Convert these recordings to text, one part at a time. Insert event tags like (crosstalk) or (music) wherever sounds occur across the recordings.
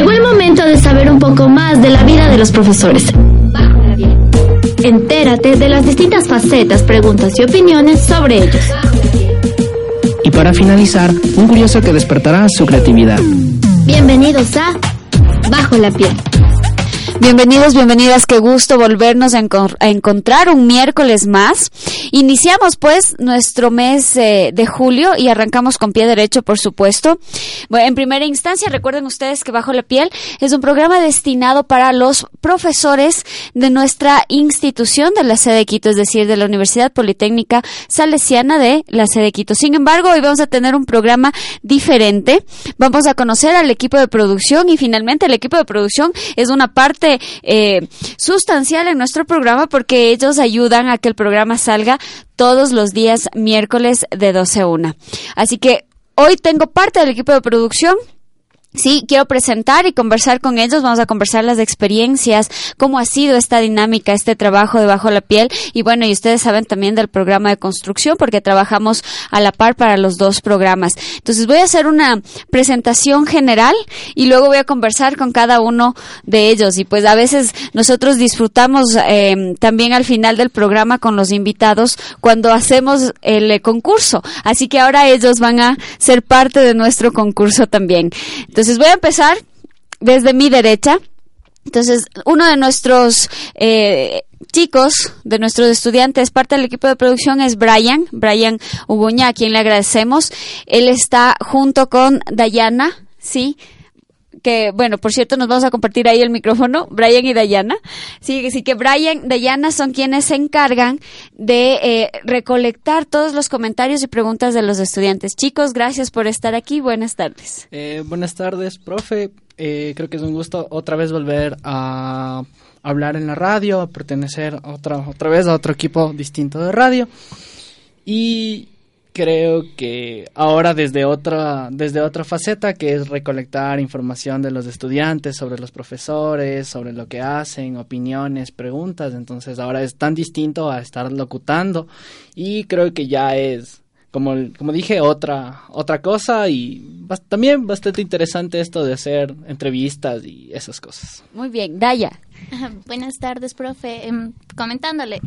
Llegó el momento de saber un poco más de la vida de los profesores. Entérate de las distintas facetas, preguntas y opiniones sobre ellos. Y para finalizar, un curioso que despertará su creatividad. Bienvenidos a Bajo la piel. Bienvenidos, bienvenidas, qué gusto volvernos a, encontrar un miércoles más. Iniciamos pues nuestro mes eh, de julio y arrancamos con pie derecho, por supuesto. Bueno, en primera instancia, recuerden ustedes que Bajo la Piel es un programa destinado para los profesores de nuestra institución de la sede de Quito, es decir, de la Universidad Politécnica Salesiana de la sede de Quito. Sin embargo, hoy vamos a tener un programa diferente. Vamos a conocer al equipo de producción y finalmente el equipo de producción es una parte eh, sustancial en nuestro programa porque ellos ayudan a que el programa salga todos los días miércoles de 12 a 1. Así que hoy tengo parte del equipo de producción Sí, quiero presentar y conversar con ellos. Vamos a conversar las experiencias, cómo ha sido esta dinámica, este trabajo debajo la piel. Y bueno, y ustedes saben también del programa de construcción porque trabajamos a la par para los dos programas. Entonces voy a hacer una presentación general y luego voy a conversar con cada uno de ellos. Y pues a veces nosotros disfrutamos eh, también al final del programa con los invitados cuando hacemos el eh, concurso. Así que ahora ellos van a ser parte de nuestro concurso también. Voy a empezar desde mi derecha. Entonces, uno de nuestros eh, chicos, de nuestros estudiantes, parte del equipo de producción es Brian, Brian Ubuña, a quien le agradecemos. Él está junto con Dayana, ¿sí? Que, bueno, por cierto, nos vamos a compartir ahí el micrófono, Brian y Dayana. Sí, sí que Brian, Dayana son quienes se encargan de eh, recolectar todos los comentarios y preguntas de los estudiantes. Chicos, gracias por estar aquí. Buenas tardes. Eh, buenas tardes, profe. Eh, creo que es un gusto otra vez volver a hablar en la radio, a pertenecer otra, otra vez a otro equipo distinto de radio. Y creo que ahora desde otra desde otra faceta que es recolectar información de los estudiantes sobre los profesores sobre lo que hacen opiniones preguntas. Entonces ahora es tan distinto a estar locutando. Y creo que ya es como como dije otra otra cosa. Y también bastante interesante esto de hacer entrevistas y esas cosas. Muy bien. Daya. (laughs) Buenas tardes profe. Em, comentándole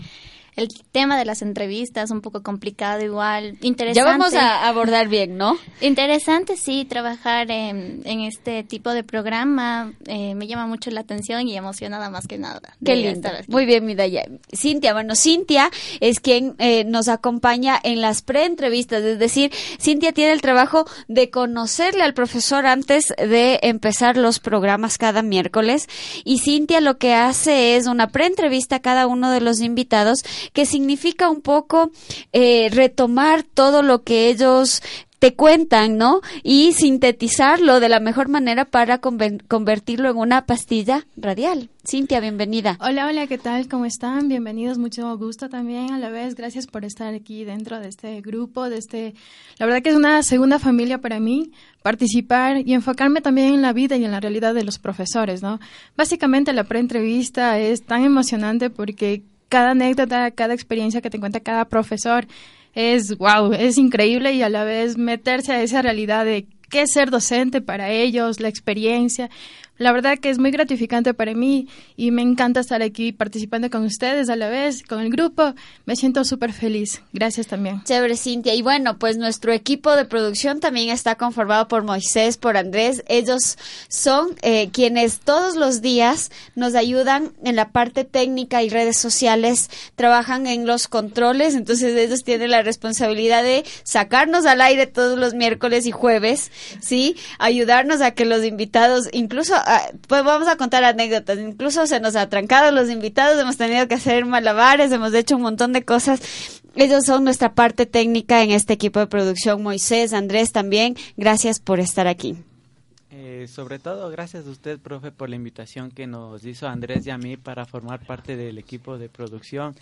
el tema de las entrevistas un poco complicado igual, interesante. Ya vamos a abordar bien, ¿no? Interesante, sí, trabajar en, en este tipo de programa eh, me llama mucho la atención y emocionada más que nada. Qué lindo. Muy bien, Midaya. Cintia, bueno, Cintia es quien eh, nos acompaña en las pre-entrevistas, es decir, Cintia tiene el trabajo de conocerle al profesor antes de empezar los programas cada miércoles y Cintia lo que hace es una pre-entrevista a cada uno de los invitados que significa un poco eh, retomar todo lo que ellos te cuentan, ¿no? Y sintetizarlo de la mejor manera para convertirlo en una pastilla radial. Cintia, bienvenida. Hola, hola, ¿qué tal? ¿Cómo están? Bienvenidos, mucho gusto también a la vez. Gracias por estar aquí dentro de este grupo, de este... La verdad que es una segunda familia para mí, participar y enfocarme también en la vida y en la realidad de los profesores, ¿no? Básicamente la pre-entrevista es tan emocionante porque cada anécdota, cada experiencia que te cuenta cada profesor es wow, es increíble y a la vez meterse a esa realidad de qué es ser docente para ellos, la experiencia. La verdad que es muy gratificante para mí y me encanta estar aquí participando con ustedes a la vez, con el grupo. Me siento súper feliz. Gracias también. Chévere, Cintia. Y bueno, pues nuestro equipo de producción también está conformado por Moisés, por Andrés. Ellos son eh, quienes todos los días nos ayudan en la parte técnica y redes sociales, trabajan en los controles, entonces ellos tienen la responsabilidad de sacarnos al aire todos los miércoles y jueves, ¿sí? Ayudarnos a que los invitados, incluso pues vamos a contar anécdotas. Incluso se nos ha trancado los invitados, hemos tenido que hacer malabares, hemos hecho un montón de cosas ellos son nuestra parte técnica en este equipo de producción. Moisés, Andrés también, gracias por estar aquí. Eh, sobre todo, gracias a usted, profe, por la invitación que nos hizo Andrés y a mí para formar parte del equipo de producción.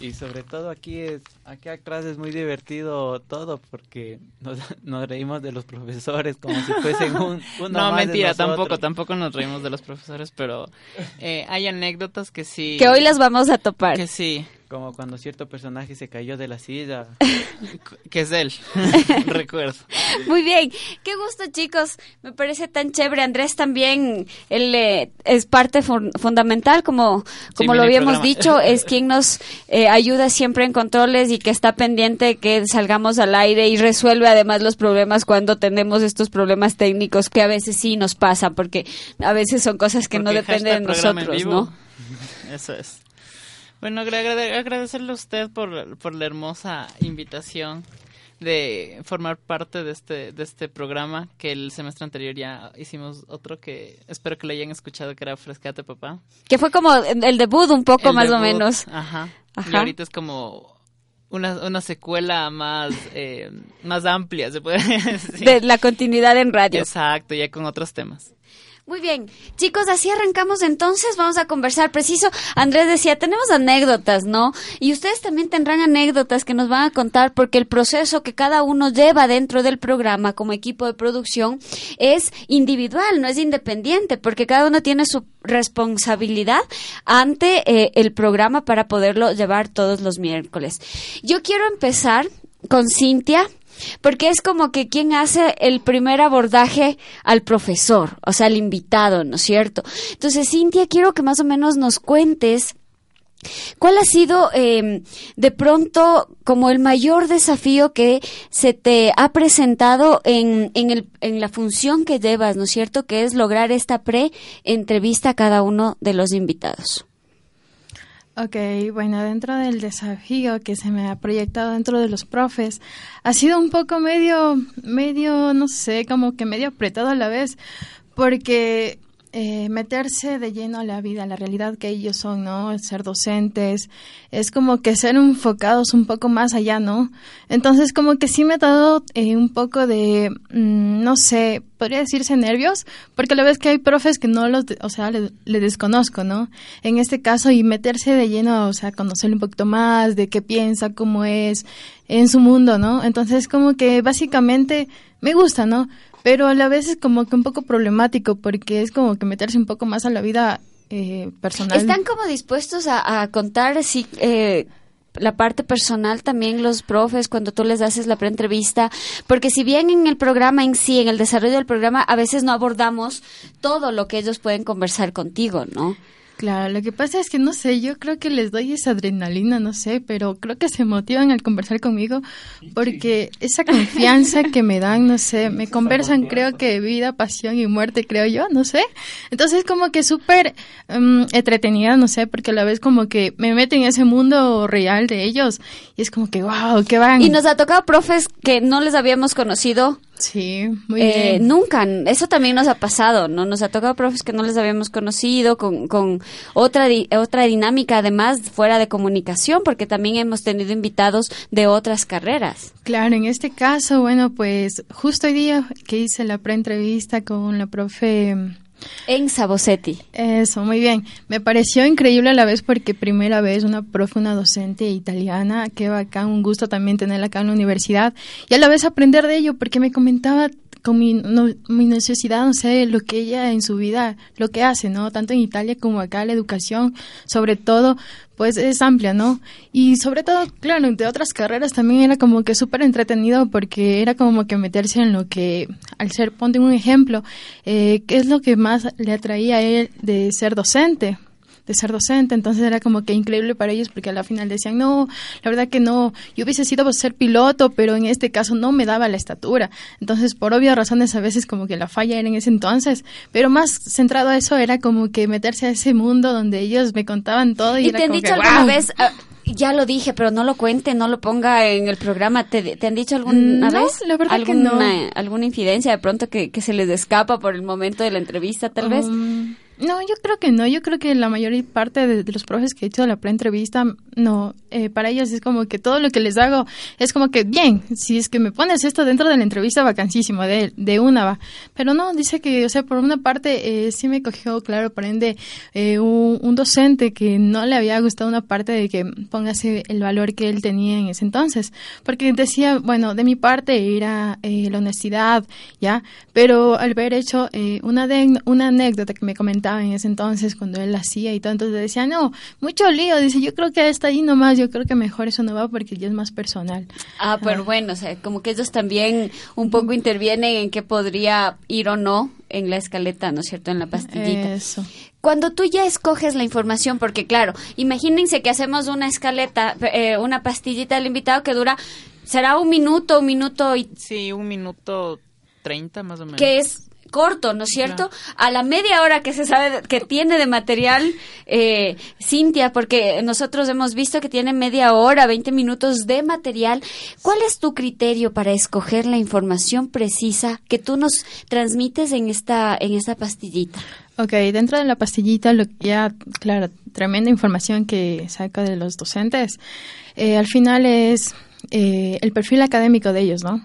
Y sobre todo aquí es, aquí atrás es muy divertido todo porque nos, (laughs) nos reímos de los profesores como si fuesen un, (laughs) uno No, más mentira, tampoco, tampoco nos reímos de los profesores, pero eh, hay anécdotas que sí. Que hoy las vamos a topar. Que sí, Como cuando cierto personaje se cayó de la silla. (laughs) que es él, (laughs) recuerdo. Muy bien, qué gusto chicos, me parece tan chévere. Andrés también, él eh, es parte fun- fundamental, como, como Sí, lo habíamos programa. dicho, es (laughs) quien nos eh, ayuda siempre en controles y que está pendiente que salgamos al aire y resuelve además los problemas cuando tenemos estos problemas técnicos que a veces sí nos pasan, porque a veces son cosas que no dependen de nosotros. ¿no? Eso es. Bueno, agra- agra- agradecerle a usted por, por la hermosa invitación de formar parte de este de este programa que el semestre anterior ya hicimos otro que espero que lo hayan escuchado que era Frescate Papá. Que fue como el debut un poco El más o menos. Ajá. Y ahorita es como una, una secuela más eh, más amplia, se puede (laughs) decir. De la continuidad en radio. Exacto, ya con otros temas. Muy bien, chicos, así arrancamos entonces, vamos a conversar preciso. Andrés decía, tenemos anécdotas, ¿no? Y ustedes también tendrán anécdotas que nos van a contar porque el proceso que cada uno lleva dentro del programa como equipo de producción es individual, no es independiente, porque cada uno tiene su responsabilidad ante eh, el programa para poderlo llevar todos los miércoles. Yo quiero empezar con Cintia. Porque es como que quien hace el primer abordaje al profesor, o sea, al invitado, ¿no es cierto? Entonces, Cintia, quiero que más o menos nos cuentes cuál ha sido eh, de pronto como el mayor desafío que se te ha presentado en, en, el, en la función que llevas, ¿no es cierto? Que es lograr esta pre-entrevista a cada uno de los invitados. Ok, bueno, dentro del desafío que se me ha proyectado dentro de los profes, ha sido un poco medio, medio, no sé, como que medio apretado a la vez, porque eh, meterse de lleno a la vida, a la realidad que ellos son, ¿no? Ser docentes, es como que ser enfocados un poco más allá, ¿no? Entonces, como que sí me ha dado eh, un poco de, mm, no sé, podría decirse nervios, porque la vez que hay profes que no los, o sea, le, le desconozco, ¿no? En este caso, y meterse de lleno, o sea, conocerle un poquito más de qué piensa, cómo es, en su mundo, ¿no? Entonces, como que básicamente me gusta, ¿no? Pero a la vez es como que un poco problemático, porque es como que meterse un poco más a la vida eh, personal. ¿Están como dispuestos a, contar si, eh, la parte personal también los profes cuando tú les haces la preentrevista? Porque si bien en el programa en sí, en el desarrollo del programa, a veces no abordamos todo lo que ellos pueden conversar contigo, ¿no? Claro, lo que pasa es que no sé, yo creo que les doy esa adrenalina, no sé, pero creo que se motivan al conversar conmigo porque esa confianza que me dan, no sé, me conversan creo que vida, pasión y muerte, creo yo, no sé. Entonces como que súper em, entretenida, no sé, porque a la vez como que me meto en ese mundo real de ellos y es como que, wow, qué van. Y nos ha tocado profes que no les habíamos conocido Sí, muy eh, bien. nunca. Eso también nos ha pasado, ¿no? Nos ha tocado profes que no les habíamos conocido con, con otra, di- otra dinámica, además, fuera de comunicación, porque también hemos tenido invitados de otras carreras. Claro, en este caso, bueno, pues justo hoy día que hice la preentrevista con la profe En Sabosetti. Eso, muy bien. Me pareció increíble a la vez porque primera vez una profe, una docente italiana, qué bacán, un gusto también tenerla acá en la universidad y a la vez aprender de ello porque me comentaba con mi, no- mi necesidad, no sé, lo que ella en su vida, lo que hace, ¿no? Tanto en Italia como acá, la educación, sobre todo, pues es amplia, ¿no? Y sobre todo, claro, de otras carreras también era como que súper entretenido porque era como que meterse en lo que, al ser, ponte un ejemplo, eh, ¿qué es lo que más le atraía a él de ser docente? De ser docente, entonces era como que increíble para ellos porque a la final decían, no, la verdad que no, yo hubiese sido ser piloto, pero en este caso no me daba la estatura. Entonces, por obvias razones, a veces como que la falla era en ese entonces, pero más centrado a eso era como que meterse a ese mundo donde ellos me contaban todo y, ¿Y era te han como dicho que, alguna vez, ah, ya lo dije, pero no lo cuente, no lo ponga en el programa, ¿te, te han dicho alguna No, vez? la verdad que alguna, no. ¿Alguna infidencia de pronto que, que se les escapa por el momento de la entrevista, tal vez? No, yo creo que no. Yo creo que la mayor parte de, de los profes que he hecho la preentrevista no, eh, para ellos es como que todo lo que les hago es como que, bien, si es que me pones esto dentro de la entrevista, vacancísimo, de, de una va. Pero no, dice que, o sea, por una parte eh, sí me cogió, claro, por ende, eh, un, docente que no le había gustado una parte de que póngase el valor que él tenía en ese entonces. Porque decía, bueno, de mi parte era eh, la honestidad, ¿ya? Pero al haber hecho eh, una, una anécdota que me comentaba en ese entonces cuando él hacía y todo, entonces decía, no, mucho lío, dice, yo creo que está ahí nomás, yo creo que mejor eso no va porque ya es más personal. Ah, pero bueno, o sea, como que ellos también un poco intervienen en qué podría ir o no en la escaleta, ¿no es cierto? En la pastillita. Eso. Cuando tú ya escoges la información, porque claro, imagínense que hacemos una escaleta, eh, una pastillita del invitado que dura, será un minuto, un minuto y... Sí, un minuto treinta más o menos. Que es corto, ¿no es cierto? A la media hora que se sabe que tiene de material eh, Cintia, porque nosotros hemos visto que tiene media hora, 20 minutos de material. ¿Cuál es tu criterio para escoger la información precisa que tú nos transmites en esta, en esta pastillita? Ok, dentro de la pastillita, lo ya, claro, tremenda información que saca de los docentes, eh, al final es eh, el perfil académico de ellos, ¿no?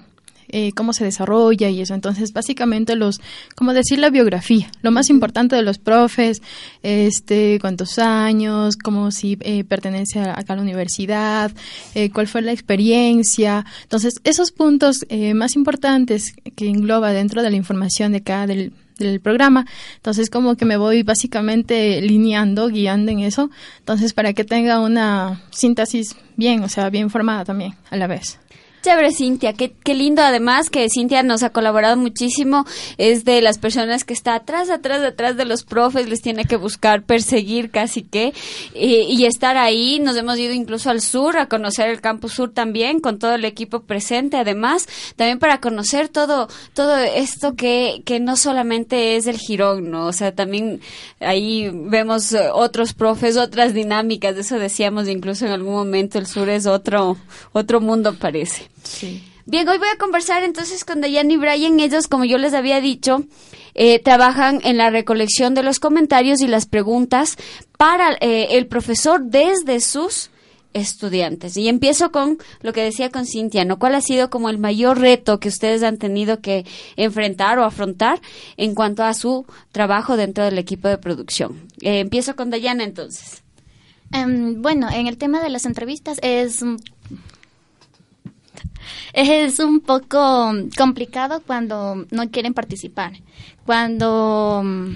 Eh, cómo se desarrolla y eso. Entonces, básicamente los, como decir la biografía, lo más importante de los profes, este, cuántos años, cómo si eh, pertenece a, a, la universidad, eh, cuál fue la experiencia. Entonces, esos puntos eh, más importantes que engloba dentro de la información de cada del, del programa. Entonces, como que me voy básicamente lineando, guiando en eso. Entonces, para que tenga una síntesis bien, o sea, bien formada también a la vez. Chévere, Cintia. Qué, qué, lindo, además, que Cintia nos ha colaborado muchísimo. Es de las personas que está atrás, atrás, atrás de los profes. Les tiene que buscar, perseguir casi que. Y, y, estar ahí. Nos hemos ido incluso al sur a conocer el campus sur también, con todo el equipo presente. Además, también para conocer todo, todo esto que, que no solamente es el girón, ¿no? O sea, también ahí vemos otros profes, otras dinámicas. De eso decíamos incluso en algún momento. El sur es otro, otro mundo, parece. Sí. Bien, hoy voy a conversar entonces con Dayan y Brian. Ellos, como yo les había dicho, eh, trabajan en la recolección de los comentarios y las preguntas para eh, el profesor desde sus estudiantes. Y empiezo con lo que decía con Cintia, ¿no? ¿Cuál ha sido como el mayor reto que ustedes han tenido que enfrentar o afrontar en cuanto a su trabajo dentro del equipo de producción? Eh, empiezo con Dayana entonces. Um, bueno, en el tema de las entrevistas es es un poco complicado cuando no quieren participar, cuando um,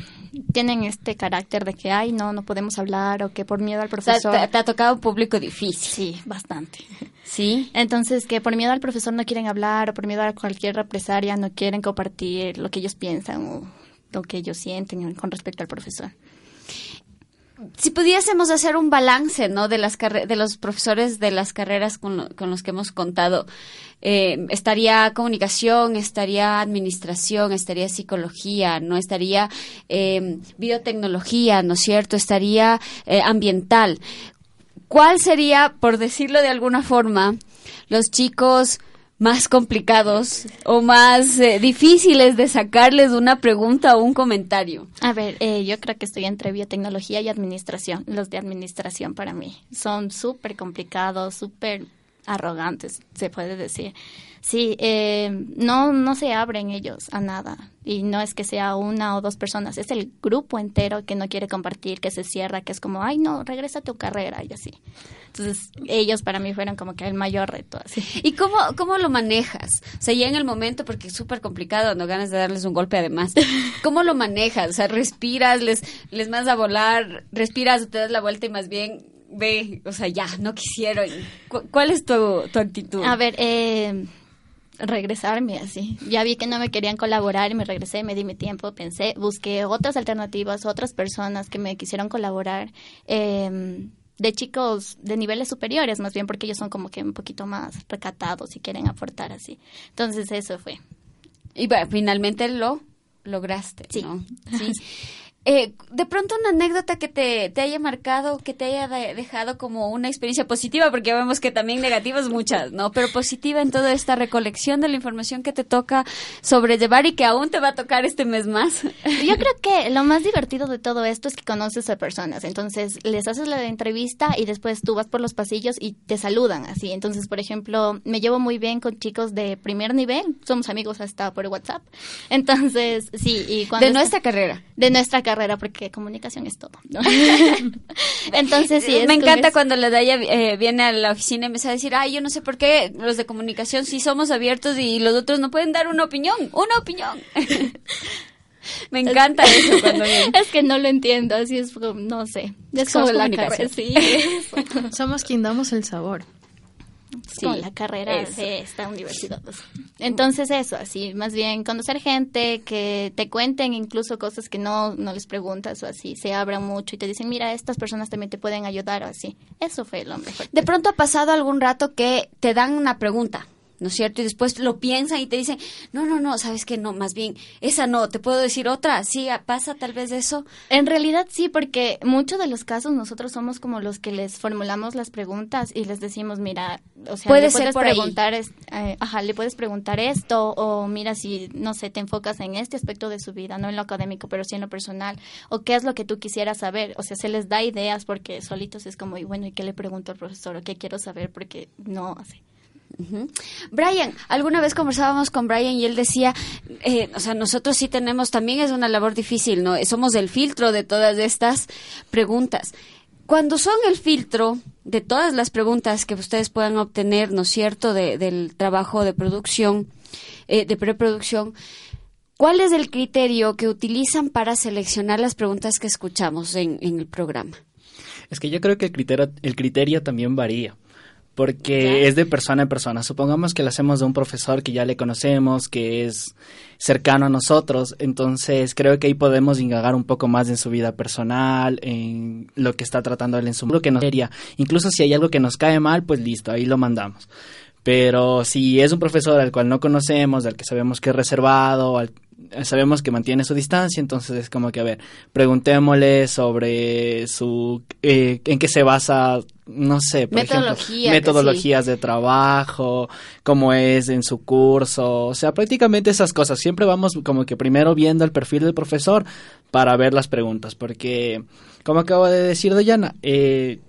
tienen este carácter de que, ay, no, no podemos hablar o que por miedo al profesor. O sea, te, te, ha tocado un público difícil. Sí, bastante. Sí. Entonces, que por miedo al profesor no quieren hablar o por miedo a cualquier represalia no quieren compartir lo que ellos piensan o lo que ellos sienten con respecto al profesor si pudiésemos hacer un balance, ¿no? De las de los profesores de las carreras con, lo, con los que hemos contado, eh, estaría comunicación, estaría administración, estaría psicología, no estaría eh, biotecnología, ¿no es cierto? Estaría eh, ambiental. ¿Cuál sería, por decirlo de alguna forma, los chicos más complicados o más eh, difíciles de sacarles una pregunta o un comentario? A ver, eh, yo creo que estoy entre biotecnología y administración. Los de administración para mí son súper complicados, súper arrogantes, se puede decir. Sí, eh, no, no se abren ellos a nada. Y no es que sea una o dos personas, es el grupo entero que no quiere compartir, que se cierra, que es como, ay, no, regresa a tu carrera y así. Entonces, ellos para mí fueron como que el mayor reto. Así. ¿Y cómo, cómo lo manejas? O sea, ya en el momento, porque es súper complicado, no ganas de darles un golpe además. (laughs) ¿Cómo lo manejas? O sea, respiras, les, les mandas a volar, respiras, te das la vuelta y más bien ve, o sea, ya, no quisieron. ¿Cuál es tu, tu actitud? A ver, eh, regresarme así. Ya vi que no me querían colaborar y me regresé, me di mi tiempo, pensé, busqué otras alternativas, otras personas que me quisieron colaborar. Eh, de chicos de niveles superiores, más bien porque ellos son como que un poquito más recatados y quieren aportar así. Entonces eso fue. Y bueno, finalmente lo lograste, sí. ¿no? (laughs) Sí. Eh, de pronto una anécdota que te, te haya marcado, que te haya de- dejado como una experiencia positiva, porque vemos que también negativas muchas, ¿no? Pero positiva en toda esta recolección de la información que te toca sobrellevar y que aún te va a tocar este mes más. Yo creo que lo más divertido de todo esto es que conoces a personas. Entonces, les haces la entrevista y después tú vas por los pasillos y te saludan así. Entonces, por ejemplo, me llevo muy bien con chicos de primer nivel. Somos amigos hasta por WhatsApp. Entonces, sí. Y cuando De está- nuestra carrera. De nuestra carrera, porque comunicación es todo. ¿no? (laughs) Entonces, sí. es me encanta cuando la Daya eh, viene a la oficina y empieza a decir, ay, yo no sé por qué los de comunicación sí somos abiertos y los otros no pueden dar una opinión, una opinión. (laughs) me encanta eso cuando viene. (laughs) Es que no lo entiendo, así es, como, no sé. Es como la comunicación. carrera. Sí. Somos quien damos el sabor. Es como la carrera eso. de esta universidad. Entonces eso, así, más bien conocer gente que te cuenten incluso cosas que no, no les preguntas o así, se abran mucho y te dicen, mira, estas personas también te pueden ayudar o así. Eso fue lo mejor. De pronto ha pasado algún rato que te dan una pregunta, ¿no es cierto? Y después lo piensan y te dicen, no, no, no, sabes que no, más bien, esa no, te puedo decir otra, sí, pasa tal vez eso. En realidad sí, porque muchos de los casos nosotros somos como los que les formulamos las preguntas y les decimos, mira, o sea, Puede le puedes preguntar, es- eh, ajá, le puedes preguntar esto o mira si, no sé, te enfocas en este aspecto de su vida, no en lo académico, pero sí en lo personal, o qué es lo que tú quisieras saber, o sea, se les da ideas porque solitos es como, y bueno, ¿y qué le pregunto al profesor? ¿O qué quiero saber? Porque no, así. Brian, alguna vez conversábamos con Brian y él decía, eh, o sea, nosotros sí tenemos, también es una labor difícil, ¿no? Somos el filtro de todas estas preguntas. Cuando son el filtro de todas las preguntas que ustedes puedan obtener, ¿no es cierto?, de- del trabajo de producción, eh, de preproducción, ¿cuál es el criterio que utilizan para seleccionar las preguntas que escuchamos en, en el programa? Es que yo creo que el criterio, el criterio también varía, porque es de persona en persona. Supongamos que lo hacemos de un profesor que ya le conocemos, que es cercano a nosotros, entonces creo que ahí podemos indagar un poco más en su vida personal, en lo que está tratando él en su lo que nos sería. Incluso si hay algo que nos cae mal, pues listo, ahí lo mandamos. Pero si es un profesor al cual no conocemos, al que sabemos que es reservado, al- sabemos que mantiene su distancia, entonces es como que, a ver, preguntémosle sobre su, eh, en qué se basa, no sé, por Metodología, ejemplo, metodologías de trabajo, cómo es en su curso, o sea, prácticamente esas cosas. Siempre vamos como que primero viendo el perfil del profesor para ver las preguntas, porque, como acabo de decir Dayana, eh,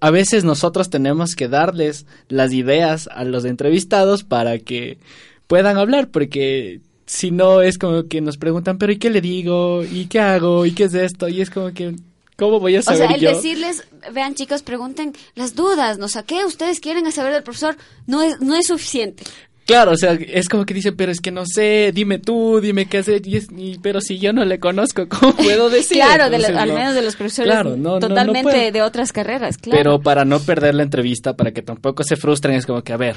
a veces nosotros tenemos que darles las ideas a los entrevistados para que puedan hablar, porque si no es como que nos preguntan, pero ¿y qué le digo? ¿Y qué hago? ¿Y qué es esto? Y es como que, ¿cómo voy a O saber sea, el yo? decirles, vean chicos, pregunten las dudas, ¿no? O sea, ¿qué ustedes quieren saber del profesor? No es, no es suficiente. Claro, o sea, es como que dicen, pero es que no sé, dime tú, dime qué hacer, y es- y- pero si yo no le conozco, (laughs) ¿cómo puedo (laughs) decir? claro, de la- al no. menos de los profesores Claro, no, no, no totalmente puedo. de otras carreras, claro. Pero para no perder la entrevista, para que tampoco se frustren, es como que, a ver,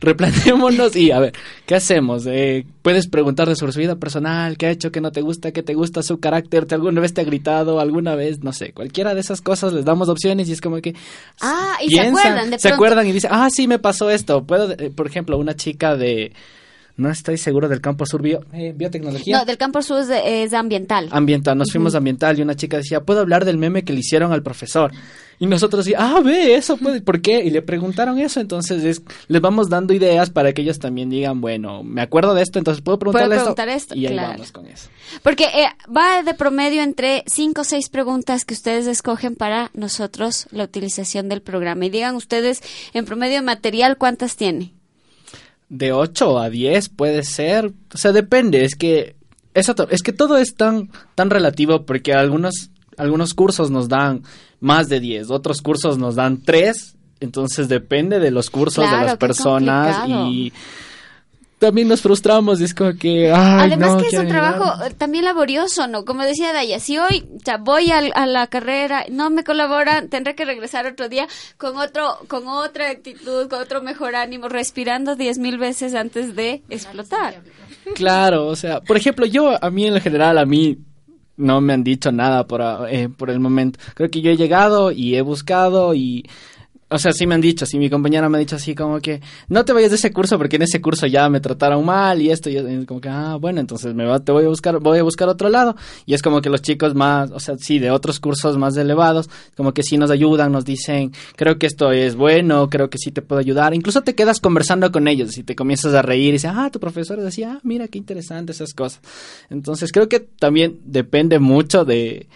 replanteémonos y, a ver, ¿qué hacemos? Eh, puedes preguntarle sobre su vida personal, qué ha hecho, qué no te gusta, qué te gusta, su carácter, ¿te alguna vez te ha gritado, alguna vez, no sé, cualquiera de esas cosas, les damos opciones y es como que... ah, y se piensan, acuerdan de se pronto. acuerdan y dicen, ah, sí, me pasó esto. Puedo, eh, por ejemplo, una chica de... No estoy seguro del campo sur bio, eh, biotecnología. No, del campo sur es, de- es ambiental. Ambiental, nos fuimos a ambiental y una chica decía, ¿puedo hablar del meme que le hicieron al profesor? Y nosotros sí, ah, ve, eso puede, ¿por qué? Y le preguntaron eso, entonces es- les vamos dando ideas para que ellos también digan, bueno, me acuerdo de esto, entonces puedo preguntarle Puedo preguntar esto, Y ahí claro. vamos con eso. Porque eh, va de promedio entre cinco o seis preguntas que ustedes escogen para nosotros la utilización del programa. Y digan ustedes, en promedio material, ¿cuántas tiene? De 8 a 10 puede ser, o sea, depende, es que eso es que todo es tan tan relativo porque algunos algunos cursos nos dan más de 10, otros cursos nos dan 3, entonces depende de los cursos Claro, de las personas complicado. y también nos frustramos es como que ay, Además no, que es un ayudar. trabajo eh, también laborioso, ¿no? Como decía Daya, si hoy sea, voy a, la carrera, no me colaboran, tendré que regresar otro día con otro, con otra actitud, con otro mejor ánimo, respirando diez mil veces antes de explotar. Claro, o sea, por ejemplo, yo, a mí en general, a mí no me han dicho nada por, eh, por el momento. Creo que yo he llegado y he buscado y o sea, sí me han dicho, sí, mi compañera me ha dicho así como que no te vayas de ese curso porque en ese curso ya me trataron mal y esto y es como que ah, bueno, entonces me va, te voy a buscar voy a buscar otro lado y es como que los chicos más, o sea, sí, de otros cursos más elevados, como que sí nos ayudan, nos dicen, creo que esto es bueno, creo que sí te puedo ayudar, incluso te quedas conversando con ellos y te comienzas a reír y dices, "Ah, tu profesor decía, ah, mira qué interesante esas cosas." Entonces, creo que también depende mucho de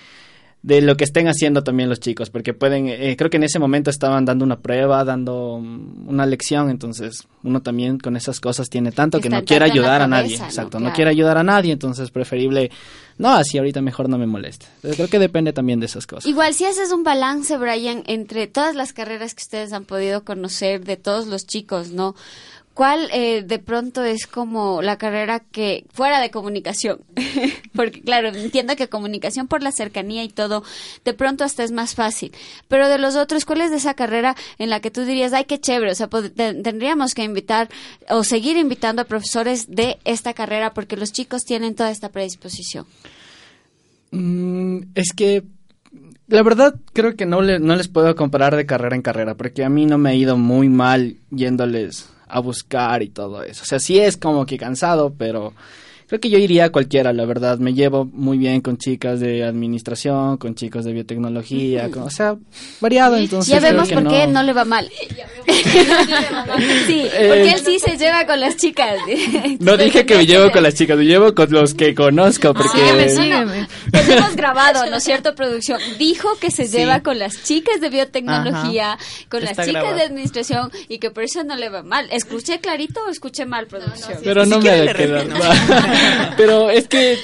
de lo que estén haciendo también los chicos, porque pueden, eh, creo que en ese momento estaban dando una prueba, dando una lección, entonces uno también con esas cosas tiene tanto que no quiere ayudar a nadie, ¿no? exacto, no quiere ayudar a nadie, entonces preferible, no, así ahorita mejor no me moleste. Entonces, creo que depende también de esas cosas. Igual, si haces un balance, Brian, entre todas las carreras que ustedes han podido conocer de todos los chicos, ¿no? ¿Cuál eh, de pronto es como la carrera que fuera de comunicación? (laughs) Porque claro, entiendo que comunicación por la cercanía y todo, de pronto hasta es más fácil. Pero de los otros, ¿cuál es de esa carrera en la que tú dirías, ay, qué chévere? O sea, te- tendríamos que invitar o seguir invitando a profesores de esta carrera porque los chicos tienen toda esta predisposición. Mm, es que la verdad creo que no, no les puedo comparar de carrera en carrera, porque a mí no me ha ido muy mal yéndoles a buscar y todo eso. O sea, sí es como que cansado, pero creo que yo iría a cualquiera, la verdad. Me llevo muy bien con chicas de administración, con chicos de biotecnología, con- o sea, variado. Entonces ya vemos por qué no- no le va mal. (laughs) sí, porque él sí se lleva con las chicas. (laughs) No dije que me llevo con las chicas, me llevo con los que conozco, porque... Sígueme, sígueme. Tenemos grabado, ¿no es cierto, producción? Dijo que se Sí. lleva con las chicas de biotecnología, con las chicas grabado. de administración y que por eso no le va mal. ¿Escuché clarito o escuché mal, producción? Pero no me ha quedado. (laughs) Pero es que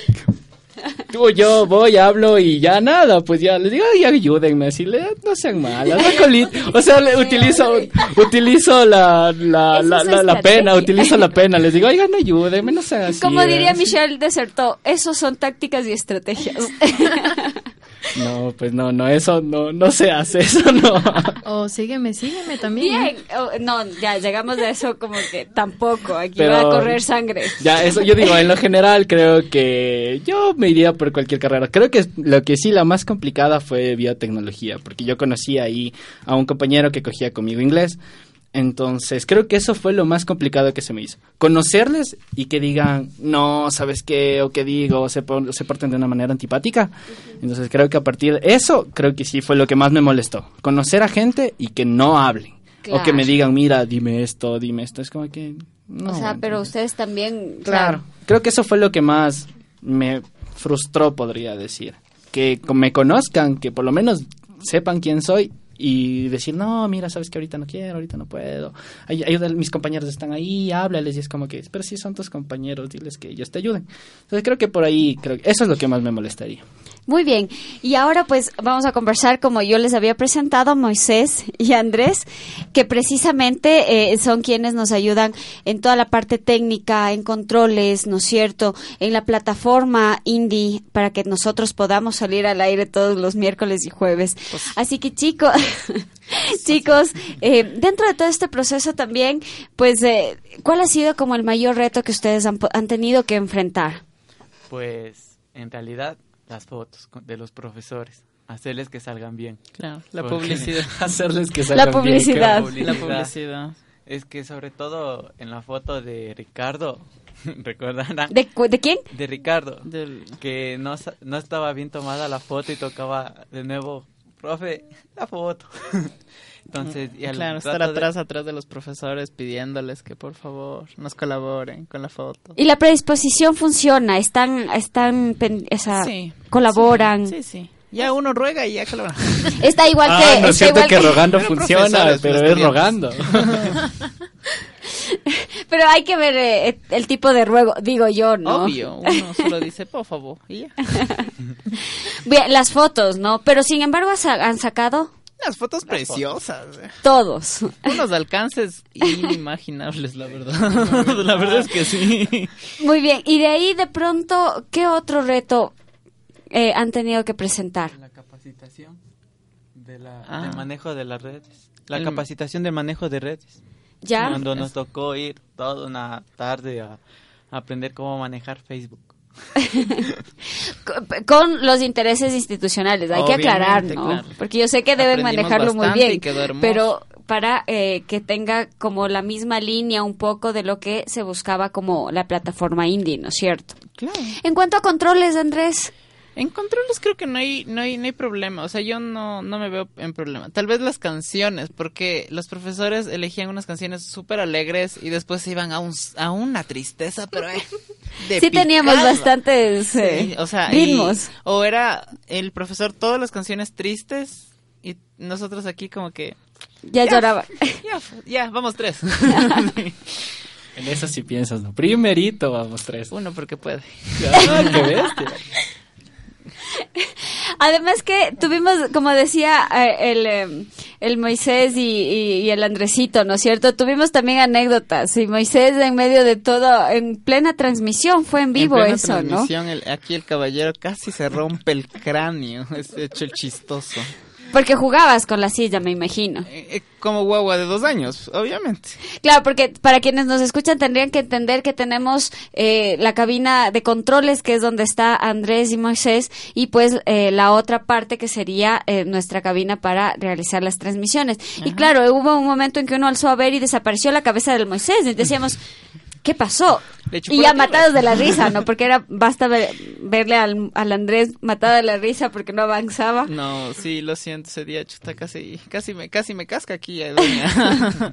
tú yo voy, hablo y ya nada, pues ya les digo, ay, ayúdenme, así le, no sean malas, no o sea, le utilizo, utilizo la, la, la, pena, utilizo la pena, les digo, oigan, ayúdenme, no sean así. Como diría ¿eh?". Michelle Desertó, esos son tácticas y estrategias. (laughs) (laughs) No, pues no, no, eso no, no se hace, (laughs) eso no. O sígueme, sígueme también. Bien, oh, no, ya llegamos a eso como que tampoco, aquí Pero- va a correr sangre. Ya, eso yo digo, en lo general creo que yo me iría por cualquier carrera. Creo que lo que sí la más complicada fue biotecnología, porque yo conocí ahí a un compañero que cogía conmigo inglés. Entonces, creo que eso fue lo más complicado que se me hizo. Conocerles y que digan, no, ¿sabes qué? O que digo, o se, se porten de una manera antipática. Entonces, creo que a partir de eso, creo que sí fue lo que más me molestó. Conocer a gente y que no hablen. O que me Claro. digan, mira, dime esto, dime esto. Es como que... No, o sea, pero ustedes también, Claro. Creo que eso fue lo que más me frustró, podría decir. Que me conozcan, que por lo menos sepan quién soy y decir, no, mira, sabes que ahorita no quiero, ahorita no puedo. Ay- mis compañeros están ahí, háblales y es como que, pero si son tus compañeros, diles que ellos te ayuden. Entonces creo que por ahí, creo eso es lo que más me molestaría. Muy bien, y ahora pues vamos a conversar como yo les había presentado, Moisés y Andrés, que precisamente eh, son quienes nos ayudan en toda la parte técnica, en controles, ¿no es cierto? En la plataforma Indie para que nosotros podamos salir al aire todos los miércoles y jueves. Así que chicos, (laughs) chicos, eh, dentro de todo este proceso también, pues, eh, ¿cuál ha sido como el mayor reto que ustedes han, han tenido que enfrentar? Pues en realidad las fotos con- de los profesores, hacerles que salgan bien. Claro, la Porque- publicidad. (laughs) Hacerles que La salgan bien, publicidad. claro. La publicidad. Es que sobre todo en la foto de Ricardo, (laughs) recordarán, ¿De, de quién? de Ricardo, Del- que no, no estaba bien tomada la foto y tocaba de nuevo, profe, la foto. (laughs) Entonces, y al Claro, estar rato de- atrás, atrás de los profesores pidiéndoles que por favor nos colaboren con la foto. Y la predisposición funciona, están, están, pen- o sea, Sí, colaboran. Sí, sí. Ya uno ruega y ya colabora. (laughs) Está igual Ah, que, no es cierto igual que que- rogando Pero funciona, pero es rogando. (laughs) pero hay que ver eh, el tipo de ruego, digo yo, ¿no? Obvio, uno (laughs) solo dice por favor y ya. Bien, las fotos, ¿no? Pero sin embargo han sacado Las fotos preciosas. eh. todos. Unos alcances inimaginables, (laughs) la verdad. la verdad es que sí. Muy bien, y de ahí de pronto, ¿qué otro reto eh, han tenido que presentar? La capacitación de la, Ah. del manejo de las redes. La El- capacitación del manejo de redes. ¿Ya? Cuando nos tocó ir toda una tarde a, a aprender cómo manejar Facebook. Co- (laughs) Con los intereses institucionales, hay que aclarar, ¿no? claro. Porque yo sé que deben manejarlo muy bien, pero para eh, que tenga como la misma línea un poco de lo que se buscaba como la plataforma indie, ¿no es cierto? Claro. En cuanto a controles, Andrés. En controles creo que no hay, no hay, no hay problema. O sea, yo no, no me veo en problema. Tal vez las canciones, porque los profesores elegían unas canciones súper alegres y después se iban a, un, a una tristeza, pero eh, (laughs) de Sí teníamos bastantes eh, Sí, o sea, y- ritmos. o era el profesor todas las canciones tristes y nosotros aquí como que Ya lloraba. ya, ya, vamos tres. (laughs) En eso sí piensas, ¿no? Primerito vamos tres. Uno porque puede. Ah, qué bestia. (laughs) (laughs) Además que tuvimos, como decía eh, el, eh, el Moisés y, y- y el Andresito, ¿no es cierto? Tuvimos también anécdotas y Moisés en medio de todo, en plena transmisión, fue en vivo en plena eso, ¿no? transmisión, el- aquí el caballero casi se rompe el cráneo. (laughs) Es hecho el chistoso. Porque jugabas con la silla, me imagino. Eh, eh, como guagua de dos años, obviamente. Claro, porque para quienes nos escuchan tendrían que entender que tenemos eh, la cabina de controles, que es donde está Andrés y Moisés, y pues eh, la otra parte que sería eh, nuestra cabina para realizar las transmisiones. Y claro, hubo un momento en que uno alzó a ver y desapareció la cabeza del Moisés, y decíamos... (laughs) ¿Qué pasó? Y ya matados de la (laughs) risa, ¿no? Porque era basta ver- verle al, al Andrés matado de la risa porque no avanzaba. No, sí, lo siento, ese día chuta casi, casi me, casi me casca aquí, eh, doña. (laughs)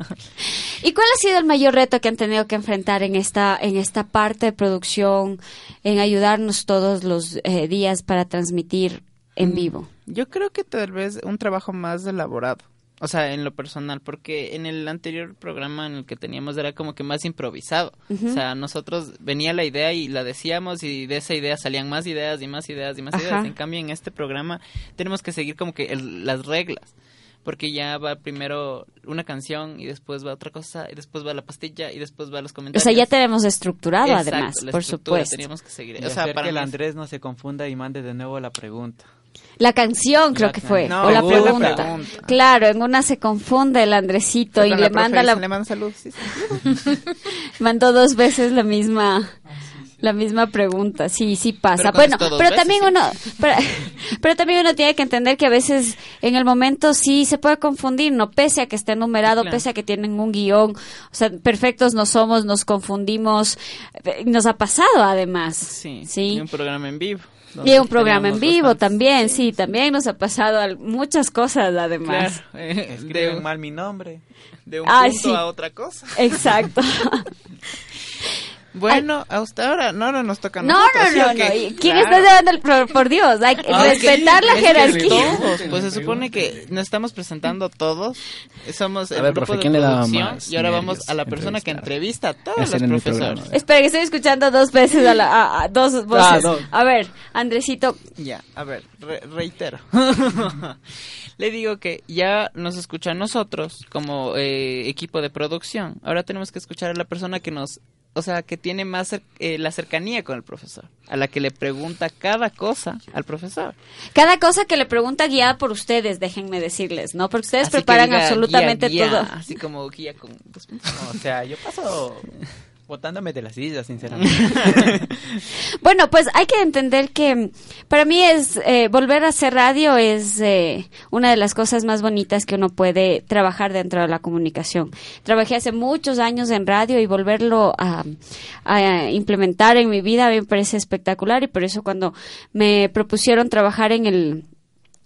¿Y cuál ha sido el mayor reto que han tenido que enfrentar en esta, en esta parte de producción, en ayudarnos todos los eh, días para transmitir en vivo? Yo creo que tal vez un trabajo más elaborado. O sea, en lo personal, porque en el anterior programa en el que teníamos era como que más improvisado. O sea, nosotros venía la idea y la decíamos y de esa idea salían más ideas y más ideas y más Ajá. ideas. En cambio, en este programa tenemos que seguir como que el- las reglas. Porque ya va primero una canción y después va otra cosa y después va la pastilla y después va los O comentarios. sea, ya tenemos estructurado Exacto, además, la por supuesto. Teníamos que seguir. Y O sea, hacer para que el Andrés no se confunda y mande de nuevo la pregunta. La canción creo La que fue, No, o la pregunta. Claro, en una se confunde el Andresito y le manda la, le manda salud. sí, sí. (laughs) mandó dos veces la misma la misma pregunta sí sí pasa Pero bueno pero veces, también sí. uno pero, (laughs) pero también uno tiene que entender que a veces en el momento sí se puede confundir no pese a que esté numerado Claro. pese a que tienen un guion o sea perfectos no somos nos confundimos eh, nos ha pasado además Sí, sí y un programa en vivo. Y un programa en vivo bastantes- también sí también nos ha pasado al- muchas cosas además Claro, eh, Escriben de, mal mi nombre. de un Ay, punto sí. a otra cosa. exacto (laughs) (laughs) Bueno, hasta ahora no, ahora nos toca a No, nosotros, no, ¿sí no, no. ¿Quién Claro. está llevando el pro- por Dios? Hay que Ah, respetar la es que jerarquía. todos, pues se supone que nos estamos presentando todos. Somos el A ver, grupo profe, de ¿quién le daba producción más y ahora vamos a la persona que entrevista a todos los profesores. programa. Espera, que estoy escuchando dos veces a, la, a- a- dos voces. no. A ver, Andresito, Ya, a ver, re- reitero. (laughs) Le digo que ya nos escucha a nosotros como eh, equipo de producción. Ahora tenemos que escuchar a la persona que nos, o sea, que tiene más cer- eh, la cercanía con el profesor, a la que le pregunta cada cosa al profesor. cada cosa que le pregunta guiada por ustedes, déjenme decirles, ¿no? Porque ustedes Así preparan diga, absolutamente guía, guía, todo. Así como guía con dos puntos. O sea, yo paso botándome de la silla, sinceramente. (laughs) Bueno, pues hay que entender que mm, para mí es eh, volver a hacer radio es eh, una de las cosas más bonitas que uno puede trabajar dentro de la comunicación. Trabajé hace muchos años en radio y volverlo a, implementar en mi vida me parece espectacular y por eso cuando me propusieron trabajar en el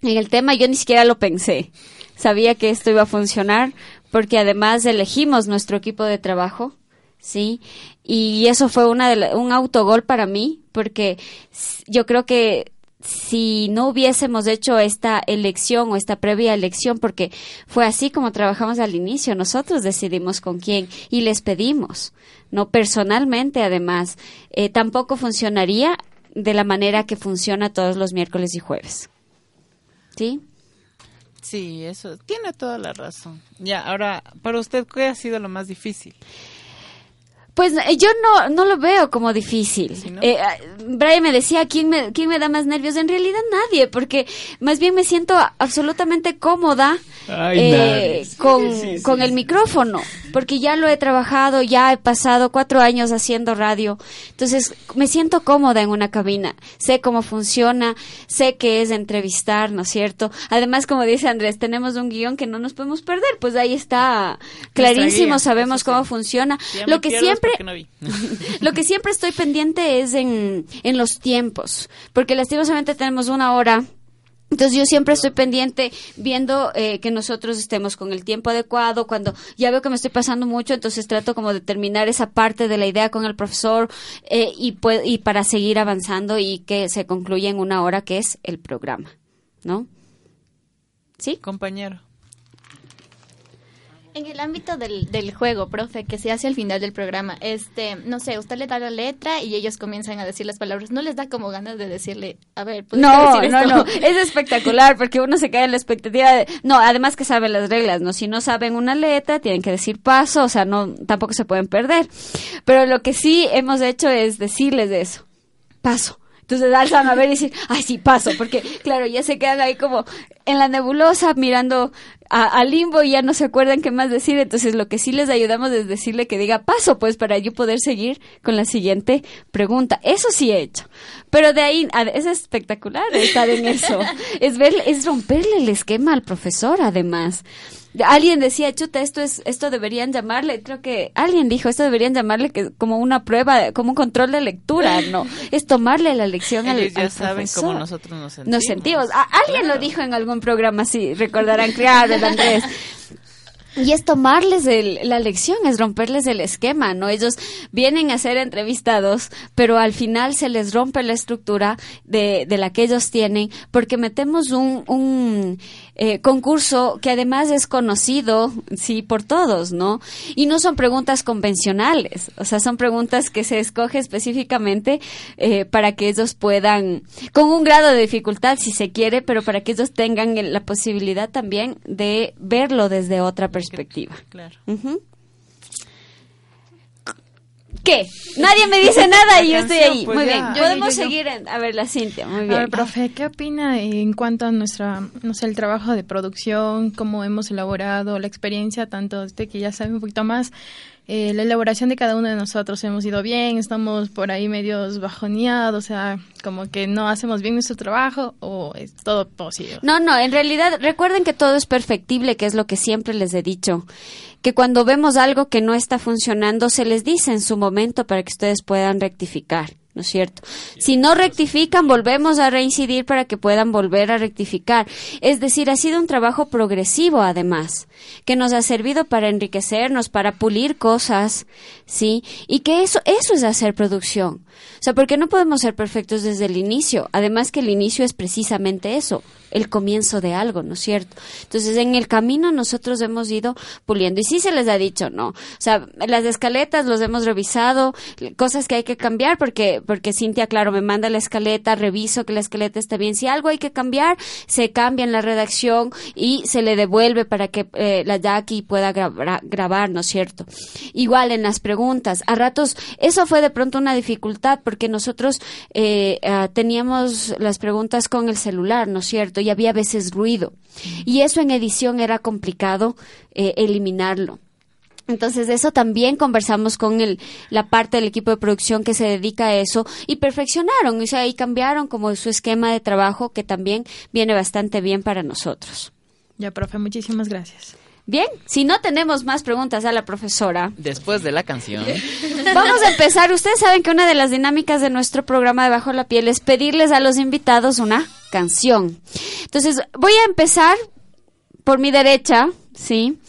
en el tema yo ni siquiera lo pensé. Sabía que esto iba a funcionar porque además elegimos nuestro equipo de trabajo, ¿sí? Y eso fue una de la- un autogol para mí porque yo creo que si no hubiésemos hecho esta elección o esta previa elección, porque fue así como trabajamos al inicio, nosotros decidimos con quién y les pedimos, no personalmente además, eh, tampoco funcionaría de la manera que funciona todos los miércoles y jueves. ¿Sí? Sí, eso tiene toda la razón. Ya, ahora, para usted, ¿qué ha sido lo más difícil? Pues eh, yo no, no lo veo como difícil. ¿Sí, no? Eh, ah, Brian me decía, ¿quién me, ¿quién me da más nervios? En realidad nadie, porque más bien me siento absolutamente cómoda Ay, eh, con, con el micrófono. Porque ya lo he trabajado, ya he pasado cuatro años haciendo radio, entonces me siento cómoda en una cabina, sé cómo funciona, sé que es entrevistar, ¿no es cierto? Además, como dice Andrés, tenemos un guion que no nos podemos perder, pues ahí está clarísimo, sabemos cómo funciona. lo que siempre, (laughs) lo que siempre estoy pendiente es en, en los tiempos, porque lastimosamente tenemos una hora entonces yo siempre estoy pendiente viendo eh, que nosotros estemos con el tiempo adecuado. Cuando ya veo que me estoy pasando mucho, entonces trato como de terminar esa parte de la idea con el profesor eh, y, y para seguir avanzando y que se concluya en una hora que es el programa, ¿no? ¿Sí? Compañero. En el ámbito del, del juego, profe, que se hace al final del programa, este, no sé, usted le da la letra y ellos comienzan a decir las palabras. ¿No les da como ganas de decirle, a ver, no, decir no, no, (laughs) es espectacular porque uno se cae en la expectativa de, no, además que saben las reglas, no, si no saben una letra tienen que decir paso, o sea, no, tampoco se pueden perder. Pero lo que sí hemos hecho es decirles de eso, paso. Entonces alzan a ver y decir, ay, sí, paso, porque claro, ya se quedan ahí como en la nebulosa mirando a, limbo y ya no se acuerdan qué más decir. Entonces lo que sí les ayudamos es decirle que diga paso, pues para yo poder seguir con la siguiente pregunta. Eso sí he hecho. Pero de ahí, es espectacular estar en eso. Es ver, es romperle el esquema al profesor, además. Alguien decía, chuta, esto es, esto deberían llamarle, creo que alguien dijo, esto deberían llamarle que como una prueba, como un control de lectura, ¿no? (laughs) Es tomarle la lección al, ya saben cómo nosotros nos sentimos. Nos sentimos. alguien lo dijo en algún programa, sí, recordarán, claro, el Andrés. Y es tomarles la lección, es romperles el esquema, ¿no? Ellos vienen a ser entrevistados, pero al final se les rompe la estructura de, de la que ellos tienen, porque metemos un, un eh, concurso que además es conocido, sí, por todos, ¿no? Y no son preguntas convencionales, o sea, son preguntas que se escoge específicamente eh, para que ellos puedan, con un grado de dificultad si se quiere, pero para que ellos tengan la posibilidad también de verlo desde otra perspectiva perspectiva. Claro. ¿Qué? Nadie me dice nada y yo estoy ahí. Pues muy bien. Podemos seguir. a ver, la Cintia. Muy bien. A ver, profe, ¿qué opina en cuanto a nuestra, no sé, el trabajo de producción, cómo hemos elaborado, la experiencia, tanto de que ya sabe un poquito más, eh, la elaboración de cada uno de nosotros hemos ido bien, estamos por ahí medios bajoneados, o sea, como que no hacemos bien nuestro trabajo o es todo posible. No, no, en realidad recuerden que todo es perfectible, que es lo que siempre les he dicho que cuando vemos algo que no está funcionando, se les dice en su momento para que ustedes puedan rectificar. ¿no es cierto? Si no rectifican, volvemos a reincidir para que puedan volver a rectificar. Es decir, ha sido un trabajo progresivo, además, que nos ha servido para enriquecernos, para pulir cosas, ¿sí? Y que eso, eso es hacer producción. O sea, porque no podemos ser perfectos desde el inicio. Además que el inicio es precisamente eso, el comienzo de algo, ¿no es cierto? Entonces, en el camino nosotros hemos ido puliendo. Y sí se les ha dicho, ¿no? O sea, las escaletas los hemos revisado, cosas que hay que cambiar, porque, porque Cintia, claro, me manda la escaleta, reviso que la escaleta está bien. Si algo hay que cambiar, se cambia en la redacción y se le devuelve para que eh, la Jackie pueda grabar, ¿no es cierto? Igual en las preguntas. A ratos, eso fue de pronto una dificultad, porque nosotros eh, ah, teníamos las preguntas con el celular, ¿no es cierto? Y había veces ruido. Y eso en edición era complicado eh, eliminarlo. Entonces eso también conversamos con el, la parte del equipo de producción que se dedica a eso y perfeccionaron, o sea, y cambiaron como su esquema de trabajo que también viene bastante bien para nosotros. Ya, profe, muchísimas gracias. Bien, si no tenemos más preguntas a la profesora. Después de la canción. (laughs) Vamos a empezar. Ustedes saben que una de las dinámicas de nuestro programa de Bajo la Piel es pedirles a los invitados una canción. Entonces, voy a empezar por mi derecha, ¿sí?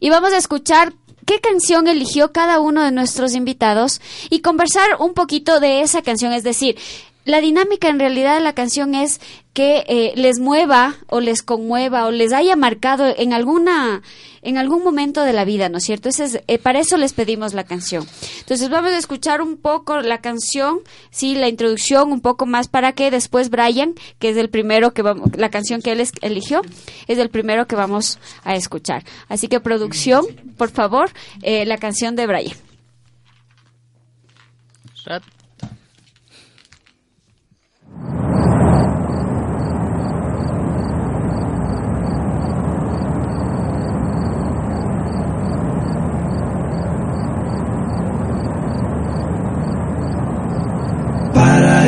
Y vamos a escuchar qué canción eligió cada uno de nuestros invitados y conversar un poquito de esa canción. Es decir, la dinámica en realidad de la canción es que eh, les mueva o les conmueva o les haya marcado en alguna en algún momento de la vida, ¿no es cierto? Ese es, eh, para eso les pedimos la canción. Entonces vamos a escuchar un poco la canción, sí, la introducción un poco más para que después Brian, que es el primero que vamos, la canción que él eligió, es el primero que vamos a escuchar. Así que producción, por favor, eh, la canción de Brian.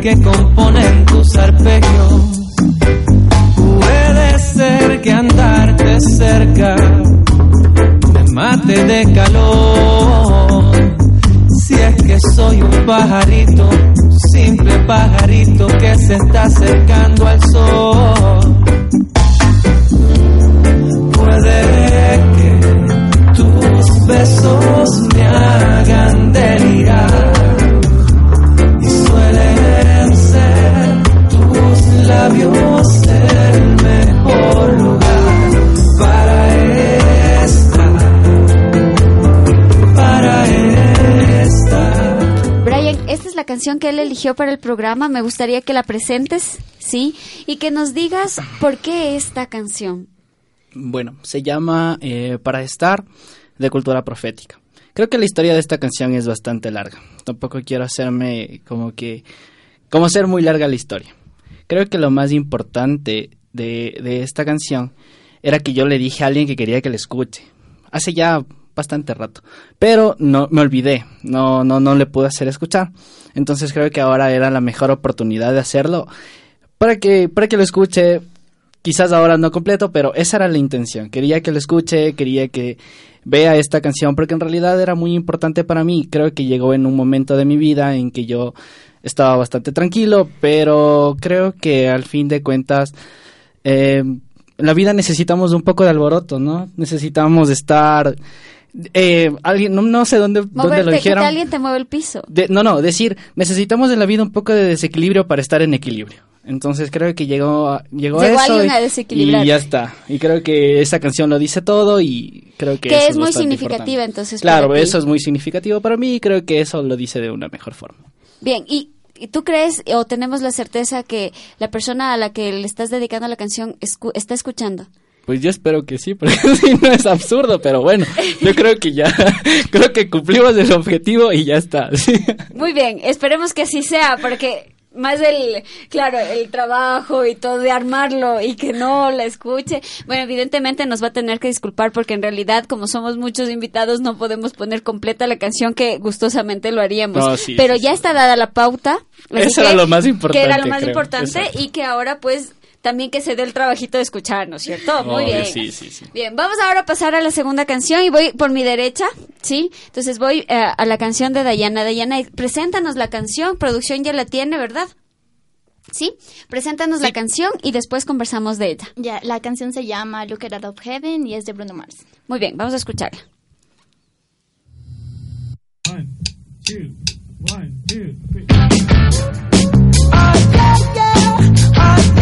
que componen tus arpegios. Puede ser que andarte cerca me mate de calor. Si es que soy un pajarito, simple pajarito que se está acercando al sol. Puede que tus besos canción que él eligió para el programa. Me gustaría que la presentes, ¿sí? Y que nos digas por qué esta canción. Bueno, se llama eh, Para estar de cultura profética. Creo que la historia de esta canción es bastante larga. Tampoco quiero hacerme como que como ser muy larga la historia. Creo que lo más importante de, de esta canción era que yo le dije a alguien que quería que la escuche. Hace ya bastante rato. Pero no me olvidé. No, no, no le pude hacer escuchar. Entonces creo que ahora era la mejor oportunidad de hacerlo. Para que, para que lo escuche. Quizás ahora no completo, pero esa era la intención. Quería que lo escuche, quería que vea esta canción, porque en realidad era muy importante para mí. Creo que llegó en un momento de mi vida en que yo estaba bastante tranquilo, pero creo que al fin de cuentas eh, la vida necesitamos un poco de alboroto, ¿no? Necesitamos estar... Eh, alguien, no, no sé dónde, dónde lo que dijeron. alguien te mueve el piso. De- no, no, decir, necesitamos en la vida un poco de desequilibrio para estar en equilibrio. Entonces creo que llegó a, llegó, Llegó eso y, a y ya está. Y creo que esa canción lo dice todo y creo que, Que eso es muy significativa, importante. entonces, Claro, eso es muy significativo para mí y creo que eso lo dice de una mejor forma. Bien, y, y tú crees o tenemos la certeza que la persona a la que le estás dedicando la canción escu- está escuchando? Pues yo espero que sí, porque (laughs) si no es absurdo, pero bueno, yo creo que ya, (laughs) creo que cumplimos el objetivo y ya está. (laughs) sí. Muy bien, esperemos que así sea, porque más el, claro, el trabajo y todo de armarlo y que no la escuche. Bueno, evidentemente nos va a tener que disculpar porque en realidad, como somos muchos invitados, no podemos poner completa la canción que gustosamente lo haríamos. No, sí, Pero sí, ya está dada la pauta. Eso era lo más importante, Que era lo más creo. importante Exacto. y que ahora pues también que se dé el trabajito de escuchar, ¿no es cierto? Muy bien. sí, sí, sí. Bien, vamos ahora a pasar a la segunda canción y voy por mi derecha, ¿sí? Entonces voy eh, a la canción de Dayana. Dayana, preséntanos la canción, producción ya la tiene, ¿verdad? ¿Sí? Preséntanos la canción y después conversamos de ella. Ya, la canción se llama Look It Out of Heaven y es de Bruno Mars. Muy bien, vamos a escucharla. Never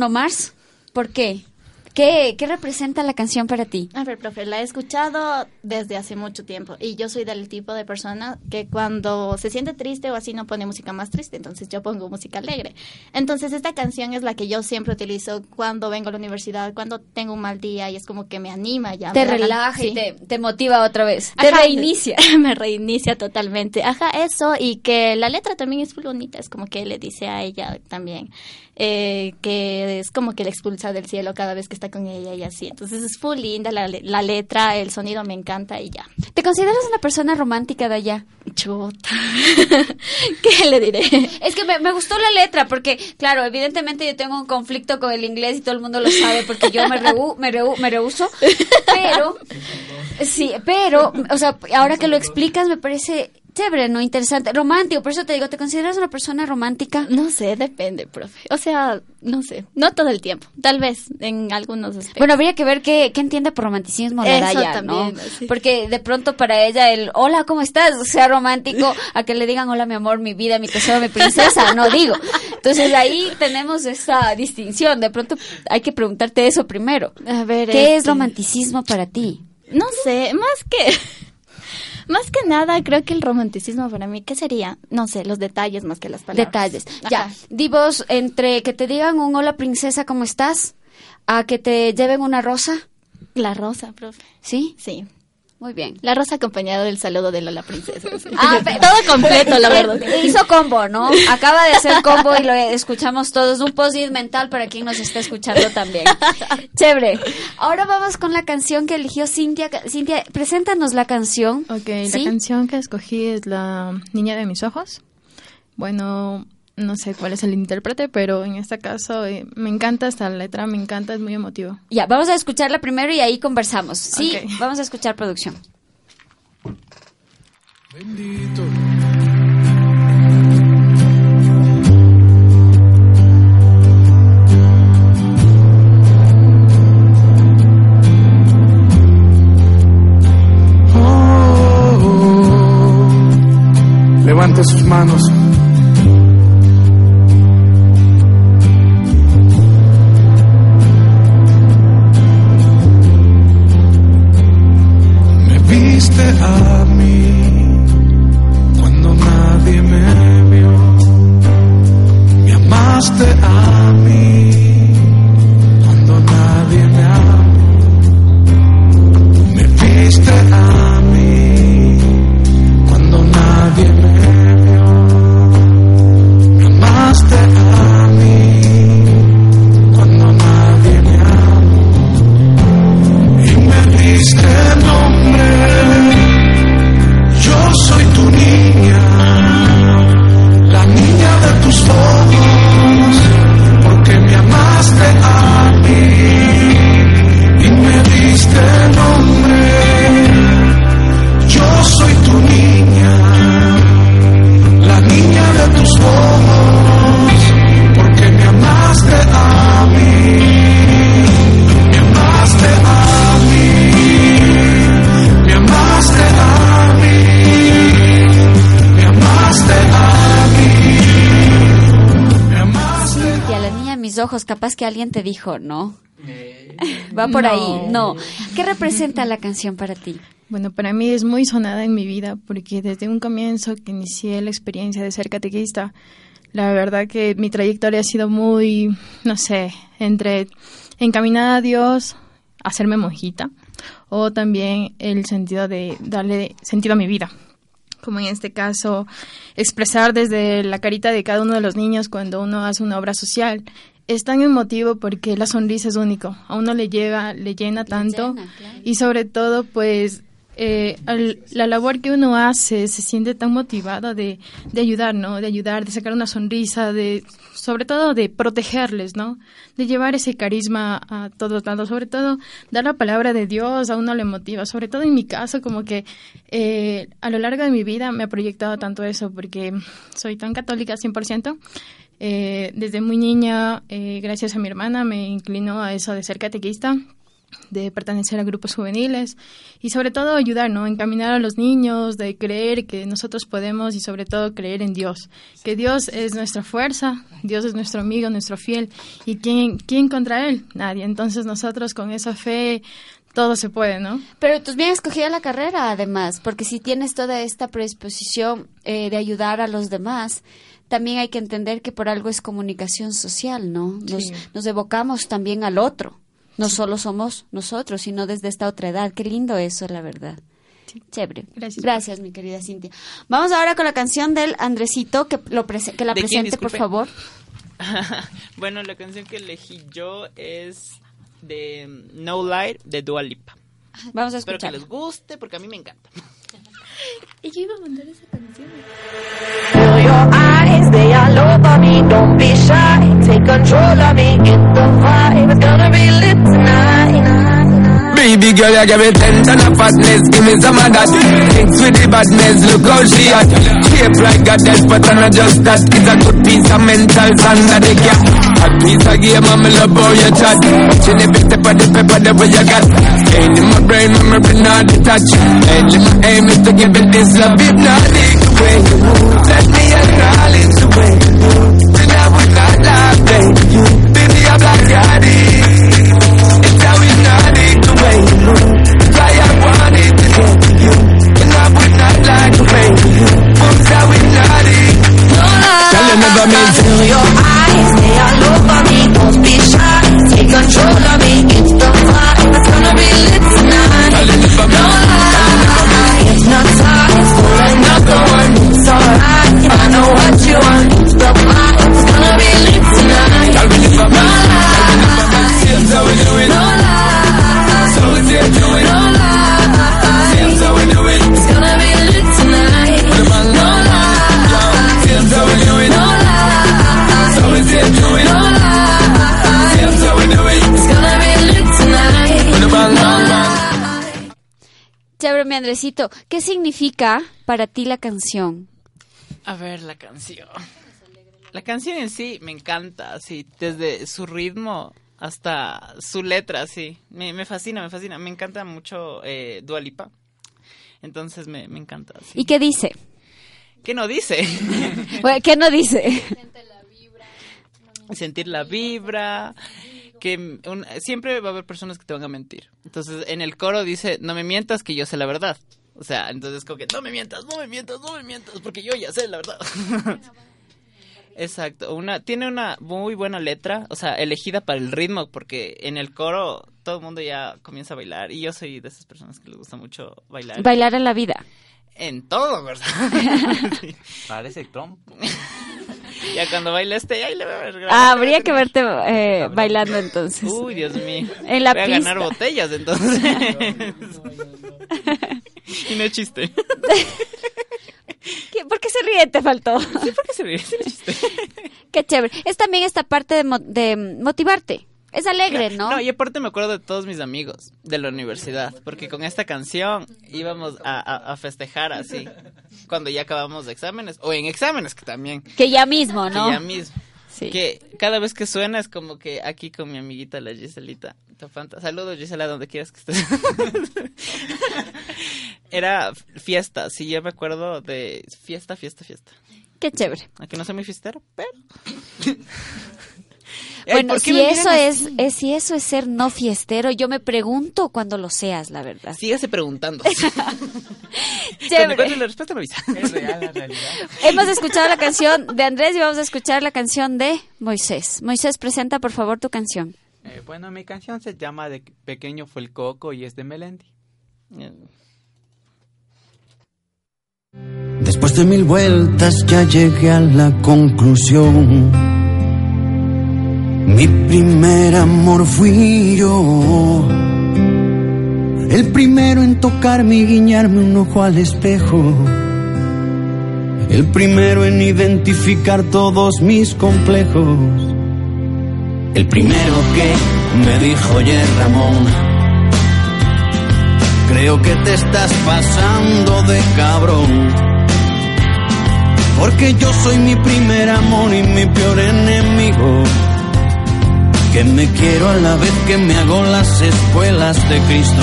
Bruno Mars, ¿por qué? ¿Qué ¿qué, ¿qué representa la canción para ti? A ver, profe, la he escuchado desde hace mucho tiempo y yo soy del tipo de persona que cuando se siente triste o así no pone música más triste, entonces yo pongo música alegre. Entonces esta canción es la que yo siempre utilizo cuando vengo a la universidad, cuando tengo un mal día y es como que me anima ya. Te relaja y te, te motiva otra vez. Te reinicia. (laughs) me reinicia totalmente. Ajá, eso y que la letra también es full bonita, es como que le dice a ella también eh, que es como que la expulsa del cielo cada vez que está con ella y así. Entonces es full linda la, la letra, el sonido me encanta y ya. ¿Te consideras una persona romántica de allá? Chuta. (laughs) ¿Qué le diré? Es que me, me gustó la letra porque, claro, evidentemente yo tengo un conflicto con el inglés y todo el mundo lo sabe porque yo me, rehu, me, rehu- me rehuso, pero, sí, pero, o sea, ahora que lo explicas me parece chévere, ¿no? Interesante, romántico, por eso te digo, ¿te consideras una persona romántica? No sé, depende, profe. O sea, no sé, no todo el tiempo, tal vez en algunos aspectos. Bueno, habría que ver qué, qué entiende por romanticismo Eso Naraya, ¿no? sí. Porque de pronto para ella el hola, ¿cómo estás? sea romántico a que le digan hola, mi amor, mi vida, mi tesoro, mi princesa, no digo. Entonces ahí tenemos esa distinción. De pronto hay que preguntarte eso primero. A ver, ¿Qué es este, romanticismo para ti? No sé, más que más que nada creo que el romanticismo para mí qué sería, no sé, los detalles más que las palabras. Detalles. Ya, Ajá. di vos, entre que te digan un hola, princesa, ¿cómo estás? A que te lleven una rosa, La rosa, profe. ¿sí? Sí. Muy bien. La rosa acompañado del saludo de la princesa. (laughs) Ah, pe- todo completo, la verdad. (laughs) Hizo combo, ¿no? (laughs) Acaba de hacer combo y lo escuchamos todos. Un post mental para quien nos está escuchando también. Chévere. Ahora vamos con la canción que eligió Cintia. Cintia, preséntanos la canción. Ok, ¿Sí? la canción que escogí es La Niña de mis ojos. Bueno, no sé cuál es el intérprete, pero en este caso eh, me encanta esta letra, me encanta, es muy emotivo. Ya, vamos a escucharla primero y ahí conversamos. Sí, vamos a escuchar producción. Bendito. Oh, oh. Levante sus manos. Me viste a mí cuando nadie me vio. Me amaste a capaz que alguien te dijo, ¿no? Va por ahí. No. ¿Qué representa la canción para ti? Bueno, para mí es muy sonada en mi vida porque desde un comienzo que inicié la experiencia de ser catequista, la verdad que mi trayectoria ha sido muy, no sé, entre encaminada a Dios, hacerme monjita, o también el sentido de darle sentido a mi vida. Como en este caso, expresar desde la carita de cada uno de los niños cuando uno hace una obra social. Es tan emotivo porque la sonrisa es único. A uno le llega, le llena tanto. llena, claro. Y sobre todo, pues, eh, al- la labor que uno hace se siente tan motivada de, de ayudar, ¿no? De ayudar, de sacar una sonrisa, de, sobre todo de protegerles, ¿no? De llevar ese carisma a todos lados, sobre todo dar la palabra de Dios a uno le motiva, sobre todo en mi caso, como que eh, a lo largo de mi vida me ha proyectado tanto eso, porque soy tan católica 100%. Eh, desde muy niña, eh, gracias a mi hermana, me inclinó a eso de ser catequista de pertenecer a grupos juveniles y sobre todo ayudar, ¿no? Encaminar a los niños, de creer que nosotros podemos y sobre todo creer en Dios, que Dios es nuestra fuerza, Dios es nuestro amigo, nuestro fiel y quién quién contra él, nadie. Entonces nosotros con esa fe todo se puede, ¿no? Pero tú bien escogida la carrera, además, porque si tienes toda esta predisposición eh, de ayudar a los demás, también hay que entender que por algo es comunicación social, ¿no? Nos, Sí. nos evocamos también al otro. No solo somos nosotros, sino desde esta otra edad. Qué lindo eso, la verdad. Chévere. Gracias. mi querida Cintia. Vamos ahora con la canción del Andresito, que, lo prese- que la ¿De quién, presente, por favor. (laughs) bueno, la canción que elegí yo es de mm, No Light de Dua Lipa. Vamos a Espero que escuchar. les guste porque a mí me encanta. (laughs) Y yo iba a mandar esa canción. Don't be shy, take control of me. Get the vibe, it's gonna be lit tonight. Baby girl, you give me ten ton of fatness, give me some of that. Thinks with the badness, look how she hot. Shape like a death, but I'm not just that. It's a good piece of mental sand that they got. A piece of game, I'm love how you chat. The big tip of the paper, the way you got. Ain't in my brain, memory not detached. Ain't in my aim is to give it this love, hypnotic way. Let me acknowledge the way me. You baby, I'm like daddy. It's how we not it the way you I want it to get you. And I would not like the way you. Booms how we not it. No, no, Tell him never means. Feel your eyes, they all over me. Don't be shy. Take control of me. Andresito. ¿Qué significa para ti la canción? A ver, la canción. La canción en sí me encanta, así, desde su ritmo hasta su letra, sí. Me, me fascina, me fascina. Me encanta mucho eh, Dua Lipa. Entonces me, me encanta. sí. ¿Y qué dice? ¿Qué no dice? (laughs) ¿Qué no dice? Sentir la vibra. Que un- siempre va a haber personas que te van a mentir. Entonces en el coro dice, no me mientas que yo sé la verdad. O sea, entonces como que no me mientas, no me mientas, no me mientas, porque yo ya sé la verdad. (laughs) Exacto, una tiene una muy buena letra, o sea, elegida para el ritmo, porque en el coro todo el mundo ya comienza a bailar y yo soy de esas personas que les gusta mucho bailar. Bailar en la vida. En todo, ¿verdad? Sí. (laughs) (laughs) Parece trompo. (laughs) Ya cuando baila este, ahí le voy a ver. Ah, habría que verte eh, bailando entonces. Uy, Dios mío. En la Voy a ganar pista. botellas entonces. (laughs) y no es chiste. ¿Qué- ¿Por qué se ríe? Te faltó. Sí, ¿por qué se ríe? Sí, no chiste. (laughs) Qué chévere. Es también esta parte de, mo- de motivarte. Es alegre, ¿no? No, y aparte me acuerdo de todos mis amigos de la universidad, porque con esta canción íbamos a, a- a festejar así, cuando ya acabamos de exámenes, o en exámenes que también, Que ya mismo, ¿no? que ya mismo. Sí. Que cada vez que suena es como que aquí con mi amiguita la Giselita. Saludos Gisela, donde quieras que estés. (laughs) Era fiesta, sí, yo me acuerdo de fiesta, fiesta, fiesta. Qué chévere. Aunque no soy muy fiestero, pero... Bueno, ¿por qué si eso es, es- si eso es ser no fiestero, yo me pregunto cuando lo seas, la verdad. Sígase preguntando. (laughs) Cuando la respuesta me avisa. Es real la realidad. Hemos escuchado la canción de Andrés y vamos a escuchar la canción de Moisés. Moisés, presenta por favor tu canción. Eh, bueno, mi canción se llama De pequeño fue el coco y es de Melendi. Después de mil vueltas ya llegué a la conclusión. Mi primer amor fui yo. El primero en tocarme y guiñarme un ojo al espejo. El primero en identificar todos mis complejos. El primero que me dijo, oye Ramón, creo que te estás pasando de cabrón. Porque yo soy mi primer amor y mi peor enemigo. Que me quiero a la vez que me hago las espuelas de Cristo.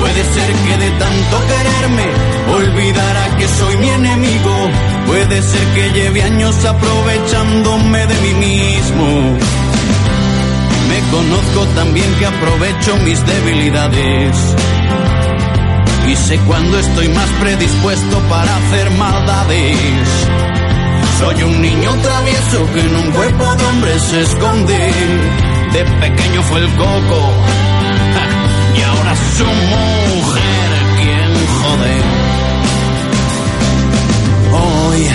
Puede ser que de tanto quererme olvidara que soy mi enemigo. Puede ser que lleve años aprovechándome de mí mismo. Me conozco también que aprovecho mis debilidades. Y sé cuando estoy más predispuesto para hacer maldades. Soy un niño travieso que en un cuerpo de hombre se esconde. De pequeño fue el coco. Y ahora su mujer quien jode. Hoy,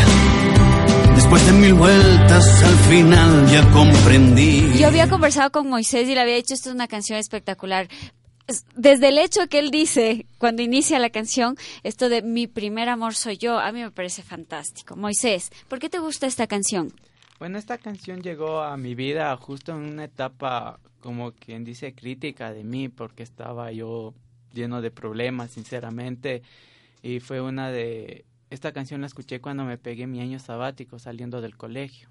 después de mil vueltas, al final ya comprendí. Yo había conversado con Moisés y le había dicho, esto es una canción espectacular. Es- Desde el hecho que él dice, cuando inicia la canción, esto de mi primer amor soy yo, a mí me parece fantástico. Moisés, ¿por qué te gusta esta canción? Bueno, esta canción llegó a mi vida justo en una etapa, como quien dice, crítica de mí, porque estaba yo lleno de problemas, sinceramente, y fue una de... Esta canción la escuché cuando me pegué mi año sabático saliendo del colegio.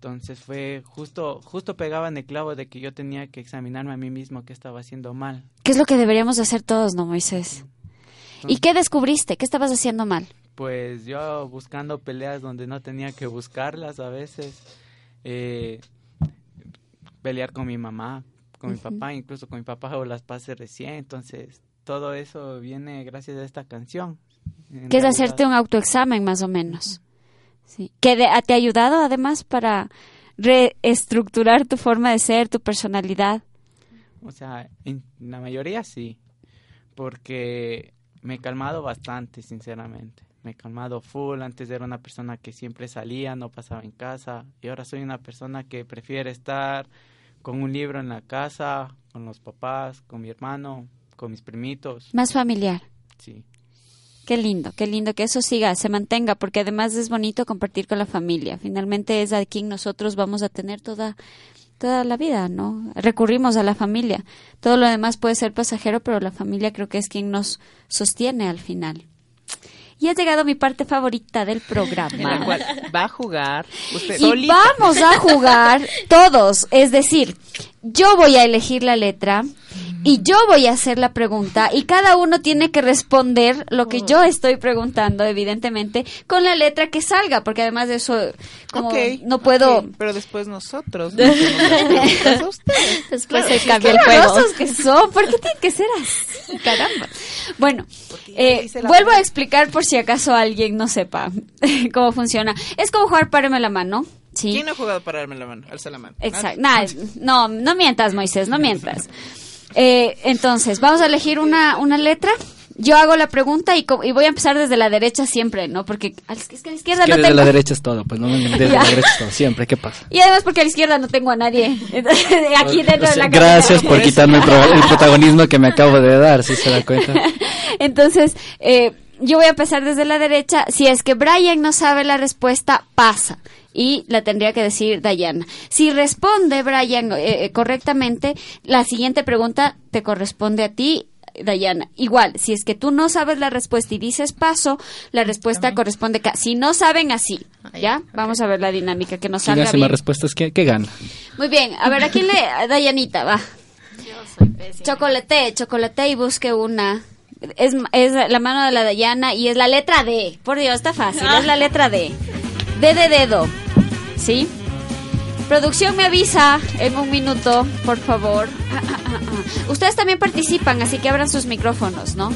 Entonces fue justo, justo pegaba en el clavo de que yo tenía que examinarme a mí mismo qué estaba haciendo mal. ¿Qué es lo que deberíamos hacer todos, no, Moisés? ¿Y qué descubriste? ¿Qué estabas haciendo mal? Pues yo buscando peleas donde no tenía que buscarlas a veces, eh, pelear con mi mamá, con mi papá, incluso con mi papá o las pases recién, entonces todo eso viene gracias a esta canción. ¿Qué es hacerte un autoexamen, más o menos? Sí. ¿Que de- te ha ayudado además para reestructurar tu forma de ser, tu personalidad? O sea, en la mayoría sí, porque me he calmado bastante, sinceramente. Me he calmado full, antes era una persona que siempre salía, no pasaba en casa, y ahora soy una persona que prefiere estar con un libro en la casa, con los papás, con mi hermano, con mis primitos. Más familiar. Sí. Qué lindo, qué lindo que eso siga, se mantenga, porque además es bonito compartir con la familia. Finalmente es a quien nosotros vamos a tener toda, toda la vida, ¿no? Recurrimos a la familia. Todo lo demás puede ser pasajero, pero la familia creo que es quien nos sostiene al final. Y ha llegado mi parte favorita del programa. En la cual va a jugar usted Y solita. vamos a jugar (laughs) todos, es decir, yo voy a elegir la letra y yo voy a hacer la pregunta y cada uno tiene que responder lo que yo estoy preguntando, evidentemente, con la letra que salga, porque además de eso, como no puedo... pero después nosotros. (laughs) ustedes. Después Claro, se cambia el juego. que son, ¿por qué tiene que ser así? Caramba. Bueno, eh, vuelvo a explicar por si acaso alguien no sepa (laughs) cómo funciona. Es como jugar páreme la mano, ¿sí? ¿Quién no ha jugado para darme la mano? Alza la mano. Exacto. Nah, no, no mientas, Moisés, no mientas. Eh, entonces, vamos a elegir una, una letra. Yo hago la pregunta y, voy a empezar desde la derecha siempre, ¿no? Porque a la, es que a la izquierda Que no desde tengo... la derecha es todo, pues no desde (laughs) Ya. la derecha es todo, siempre, ¿qué pasa? Y además porque a la izquierda no tengo a nadie. (laughs) Aquí dentro de la Gracias por quitarme el, pro- el protagonismo que me acabo de dar, si se da cuenta. (laughs) Entonces, eh, yo voy a empezar desde la derecha. Si es que Brian no sabe la respuesta, pasa. Y la tendría que decir Dayana. Si responde Brian eh, eh, correctamente, la siguiente pregunta te corresponde a ti, Dayana. Igual, si es que tú no sabes la respuesta y dices paso, la respuesta corresponde acá. Si no saben así, ¿ya? Vamos a ver la dinámica que nos salga hace bien. más respuestas que, que gana. Muy bien, a ver, ¿a quién le...? a Dayanita, va. Chocolate, chocolate y busque una. Es, es la mano de la Dayana y es la letra D. Por Dios, está fácil, es la letra D. D de dedo. ¿Sí? Producción me avisa en un minuto, por favor. Ah, ah, ah, ah. Ustedes también participan, así que abran sus micrófonos, ¿no?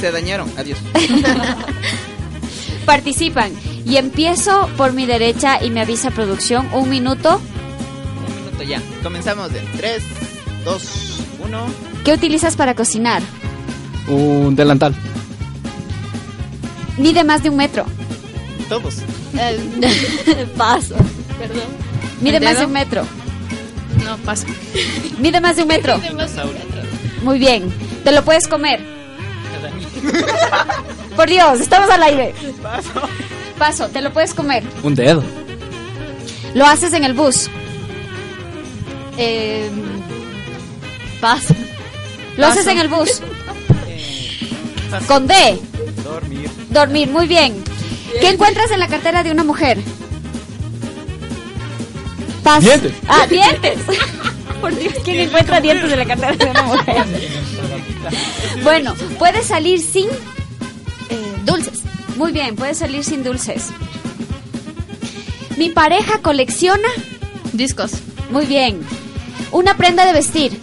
Se dañaron. Adiós. (laughs) Participan. Y empiezo por mi derecha y me avisa producción. Un minuto. Un minuto ya. Comenzamos en 3, 2, 1. ¿Qué utilizas para cocinar? Un delantal. Mide más de un metro. Todos. (laughs) paso. Perdón. Mide ¿El (laughs) más de un metro. No, paso. Mide más de un metro. Muy bien. Te lo puedes comer. Por Dios, estamos al aire. Paso. Paso, te lo puedes comer. Un dedo. Lo haces en el bus. Eh, paso. Lo haces en el bus. Paso. Con D. Dormir. Dormir, muy bien. ¿Qué encuentras en la cartera de una mujer? Paz. Dientes. Ah, dientes. (laughs) Por Dios, ¿quién encuentra dientes en la cartera de una mujer? Bueno, puede salir sin eh, dulces. Muy bien, puede salir sin dulces. Mi pareja colecciona discos. Muy bien. Una prenda de vestir.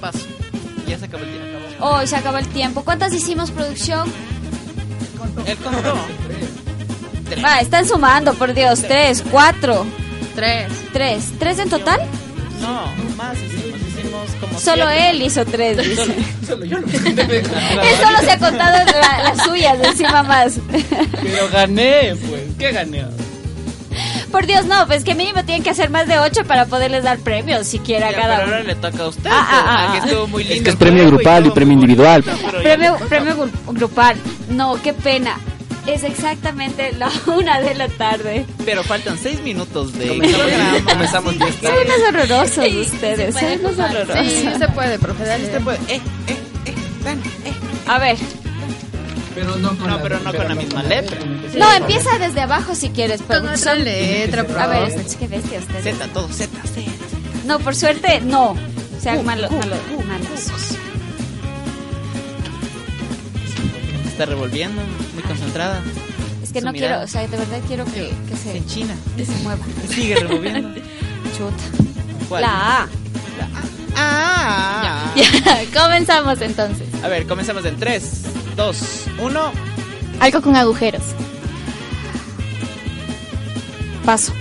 Paso. Ya se acabó el tiempo. Oh, se acabó el tiempo. ¿Cuántas hicimos, producción? Él contó. Va, están sumando, por Dios. Tres, cuatro. Tres. Tres. ¿Tres en total? No, más hicimos. Hicimos como Solo siete. él hizo tres, dice. Solo yo lo (laughs) Él solo se ha contado la- las suyas, encima más. Pero gané, pues. ¿Qué gané? Por Dios, no, pues que mínimo tienen que hacer más de ocho para poderles dar premios siquiera a Ya, cada pero uno. ahora le toca a usted. Ah, ah, pues, ah, que ah. estuvo muy lindo. Es que es premio grupal y todo premio individual. Premio, premio gru- grupal. No, qué pena. Es exactamente la (laughs) una de la tarde. Pero faltan seis minutos de Comenzamos, programa. comenzamos diez Son unos horrorosos ustedes, son unos horrorosos. Sí, se puede, profe, dale. Usted puede. Eh, eh, eh, ven, eh. A ver, Pero no con No, la, pero no con la misma letra. no, empieza desde abajo si quieres. Con otra producción. letra, por A ver, es- qué bestia ustedes. Z, todo Z, Z. No, por suerte, no. Sean malos, malos, malos. Está revolviendo, muy concentrada. Es que Su no mirada. quiero, o sea, de verdad quiero que, que se, En China. que se mueva. Sigue revolviendo. (laughs) Chuta. ¿Cuál? La A. Ah. (laughs) Ya, comenzamos entonces. A ver, comenzamos en 3, 2, 1. Algo con agujeros. Paso.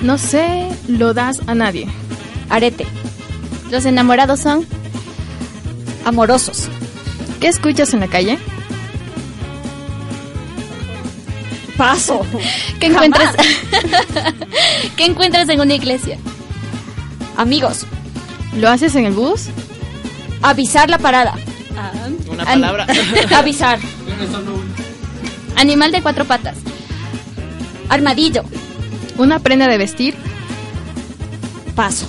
No sé, lo das a nadie. Arete. Los enamorados son Amorosos. ¿Qué escuchas en la calle? Paso. ¿Qué encuentras? (laughs) ¿Qué encuentras en una iglesia? Amigos. ¿Lo haces en el bus? Avisar la parada. Una An- palabra. (laughs) Avisar. Animal de cuatro patas. Armadillo. ¿Una prenda de vestir? Paso.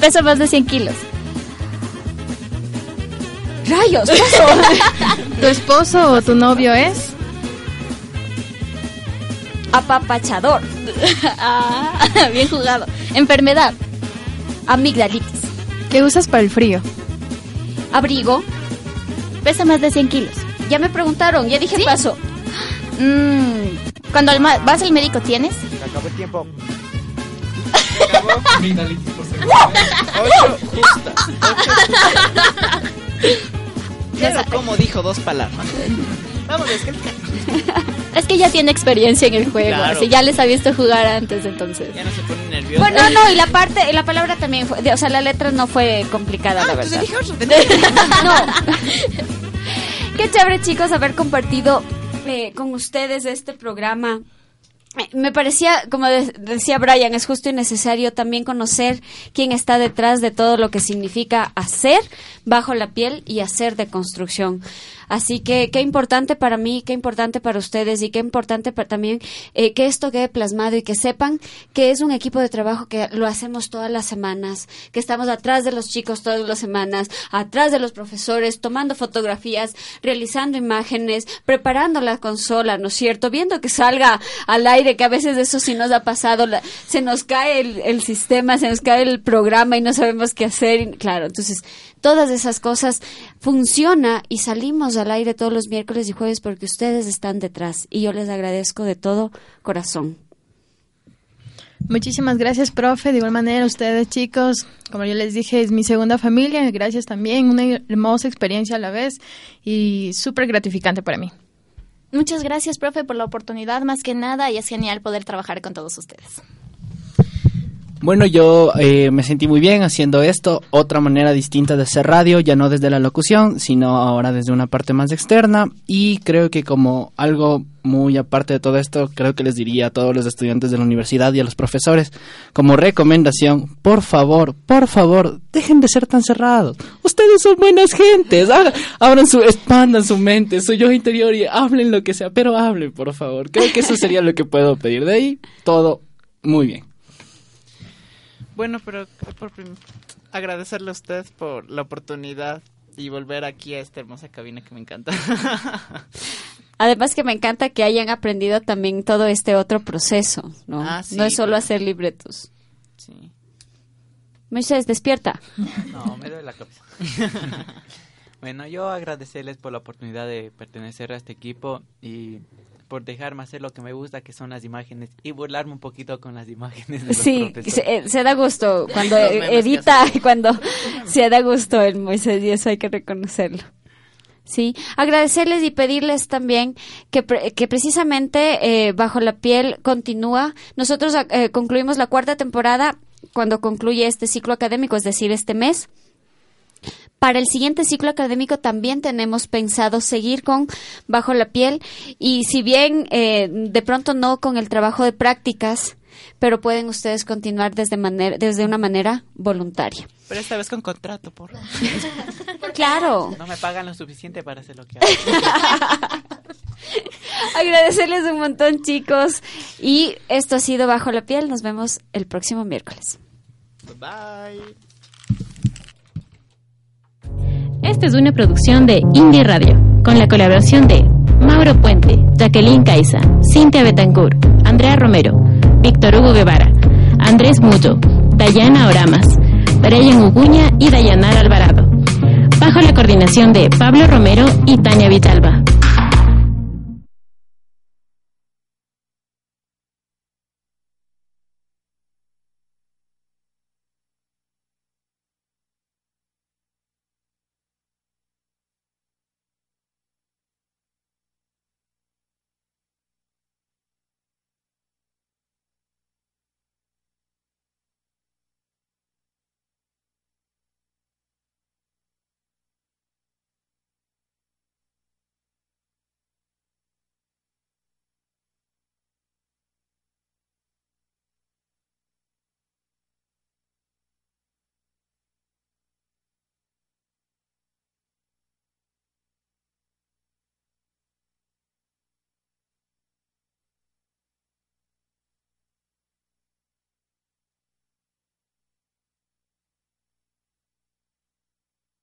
Pesa más de 100 kilos. Rayos. ¿Tu esposo o tu novio es? Apapachador. Ah, bien jugado. Enfermedad. Amigdalitis. ¿Qué usas para el frío? Abrigo. Pesa más de 100 kilos. Ya me preguntaron, ya dije ¿Sí? paso. Mm, cuando al vas al médico, ¿tienes? Se acabó el tiempo. (laughs) Ocho justas. (laughs) Como dijo dos palabras. Vamos, es que Es que ya tiene experiencia en el juego. Claro. Así ya les ha visto jugar antes, entonces. ya no se pone nervioso. Bueno, no, y la parte, la palabra también fue, de- o sea, la letra no fue complicada, la verdad. (laughs) no. (laughs) Qué chévere, chicos, haber compartido eh, con ustedes este programa. Eh, Me parecía, como de- decía Brian, es justo y necesario también conocer quién está detrás de todo lo que significa hacer bajo la piel y hacer de construcción. Así que qué importante para mí, qué importante para ustedes y qué importante para también eh, que esto quede plasmado y que sepan que es un equipo de trabajo que lo hacemos todas las semanas, que estamos atrás de los chicos todas las semanas, atrás de los profesores, tomando fotografías, realizando imágenes, preparando la consola, ¿no es cierto? Viendo que salga al aire, que a veces eso sí nos ha pasado, la- se nos cae el, el sistema, se nos cae el programa y no sabemos qué hacer. y- claro, entonces todas esas cosas funciona y salimos al aire todos los miércoles y jueves porque ustedes están detrás y yo les agradezco de todo corazón. Muchísimas gracias, profe. De igual manera, ustedes, chicos, como yo les dije, es mi segunda familia. Gracias también. Una hermosa experiencia a la vez y súper gratificante para mí. Muchas gracias, profe, por la oportunidad, más que nada, y es genial poder trabajar con todos ustedes. Bueno, yo eh, me sentí muy bien haciendo esto, otra manera distinta de hacer radio, ya no desde la locución, sino ahora desde una parte más externa y creo que como algo muy aparte de todo esto, creo que les diría a todos los estudiantes de la universidad y a los profesores, como recomendación, por favor, por favor, dejen de ser tan cerrados. Ustedes son buenas gentes, hagan- abran su, expandan su mente, su yo interior y hablen lo que sea, pero hablen, por favor. Creo que eso sería lo que puedo pedir. De ahí, todo muy bien. Bueno, pero por agradecerle a usted por la oportunidad y volver aquí a esta hermosa cabina que me encanta. (laughs) Además que me encanta que hayan aprendido también todo este otro proceso, ¿no? Ah, sí, no es solo hacer libretos. Sí. Moisés, despierta. (laughs) No, me duele la cabeza. (laughs) bueno, yo agradecerles por la oportunidad de pertenecer a este equipo y por dejarme hacer lo que me gusta, que son las imágenes, y burlarme un poquito con las imágenes de los Sí, se, eh, se da gusto (laughs) cuando edita y cuando se da gusto el Moisés y eso hay que reconocerlo. Sí, agradecerles y pedirles también que, pre- que precisamente eh, Bajo la Piel continúa. Nosotros eh, concluimos la cuarta temporada cuando concluye este ciclo académico, es decir, este mes. Para el siguiente ciclo académico también tenemos pensado seguir con Bajo la Piel y si bien eh, de pronto no con el trabajo de prácticas, pero pueden ustedes continuar desde, manera, desde una manera voluntaria. Pero esta vez con contrato, por (laughs) Claro. No me pagan lo suficiente para hacer lo que hago. (laughs) Agradecerles un montón, chicos. Y esto ha sido Bajo la Piel. Nos vemos el próximo miércoles. Bye. Esta es una producción de Indie Radio, con la colaboración de Mauro Puente, Jacqueline Caiza, Cintia Betancourt, Andrea Romero, Víctor Hugo Guevara, Andrés Muyo, Dayana Oramas, Brian Uguña y Dayanara Alvarado. Bajo la coordinación de Pablo Romero y Tania Vitalba.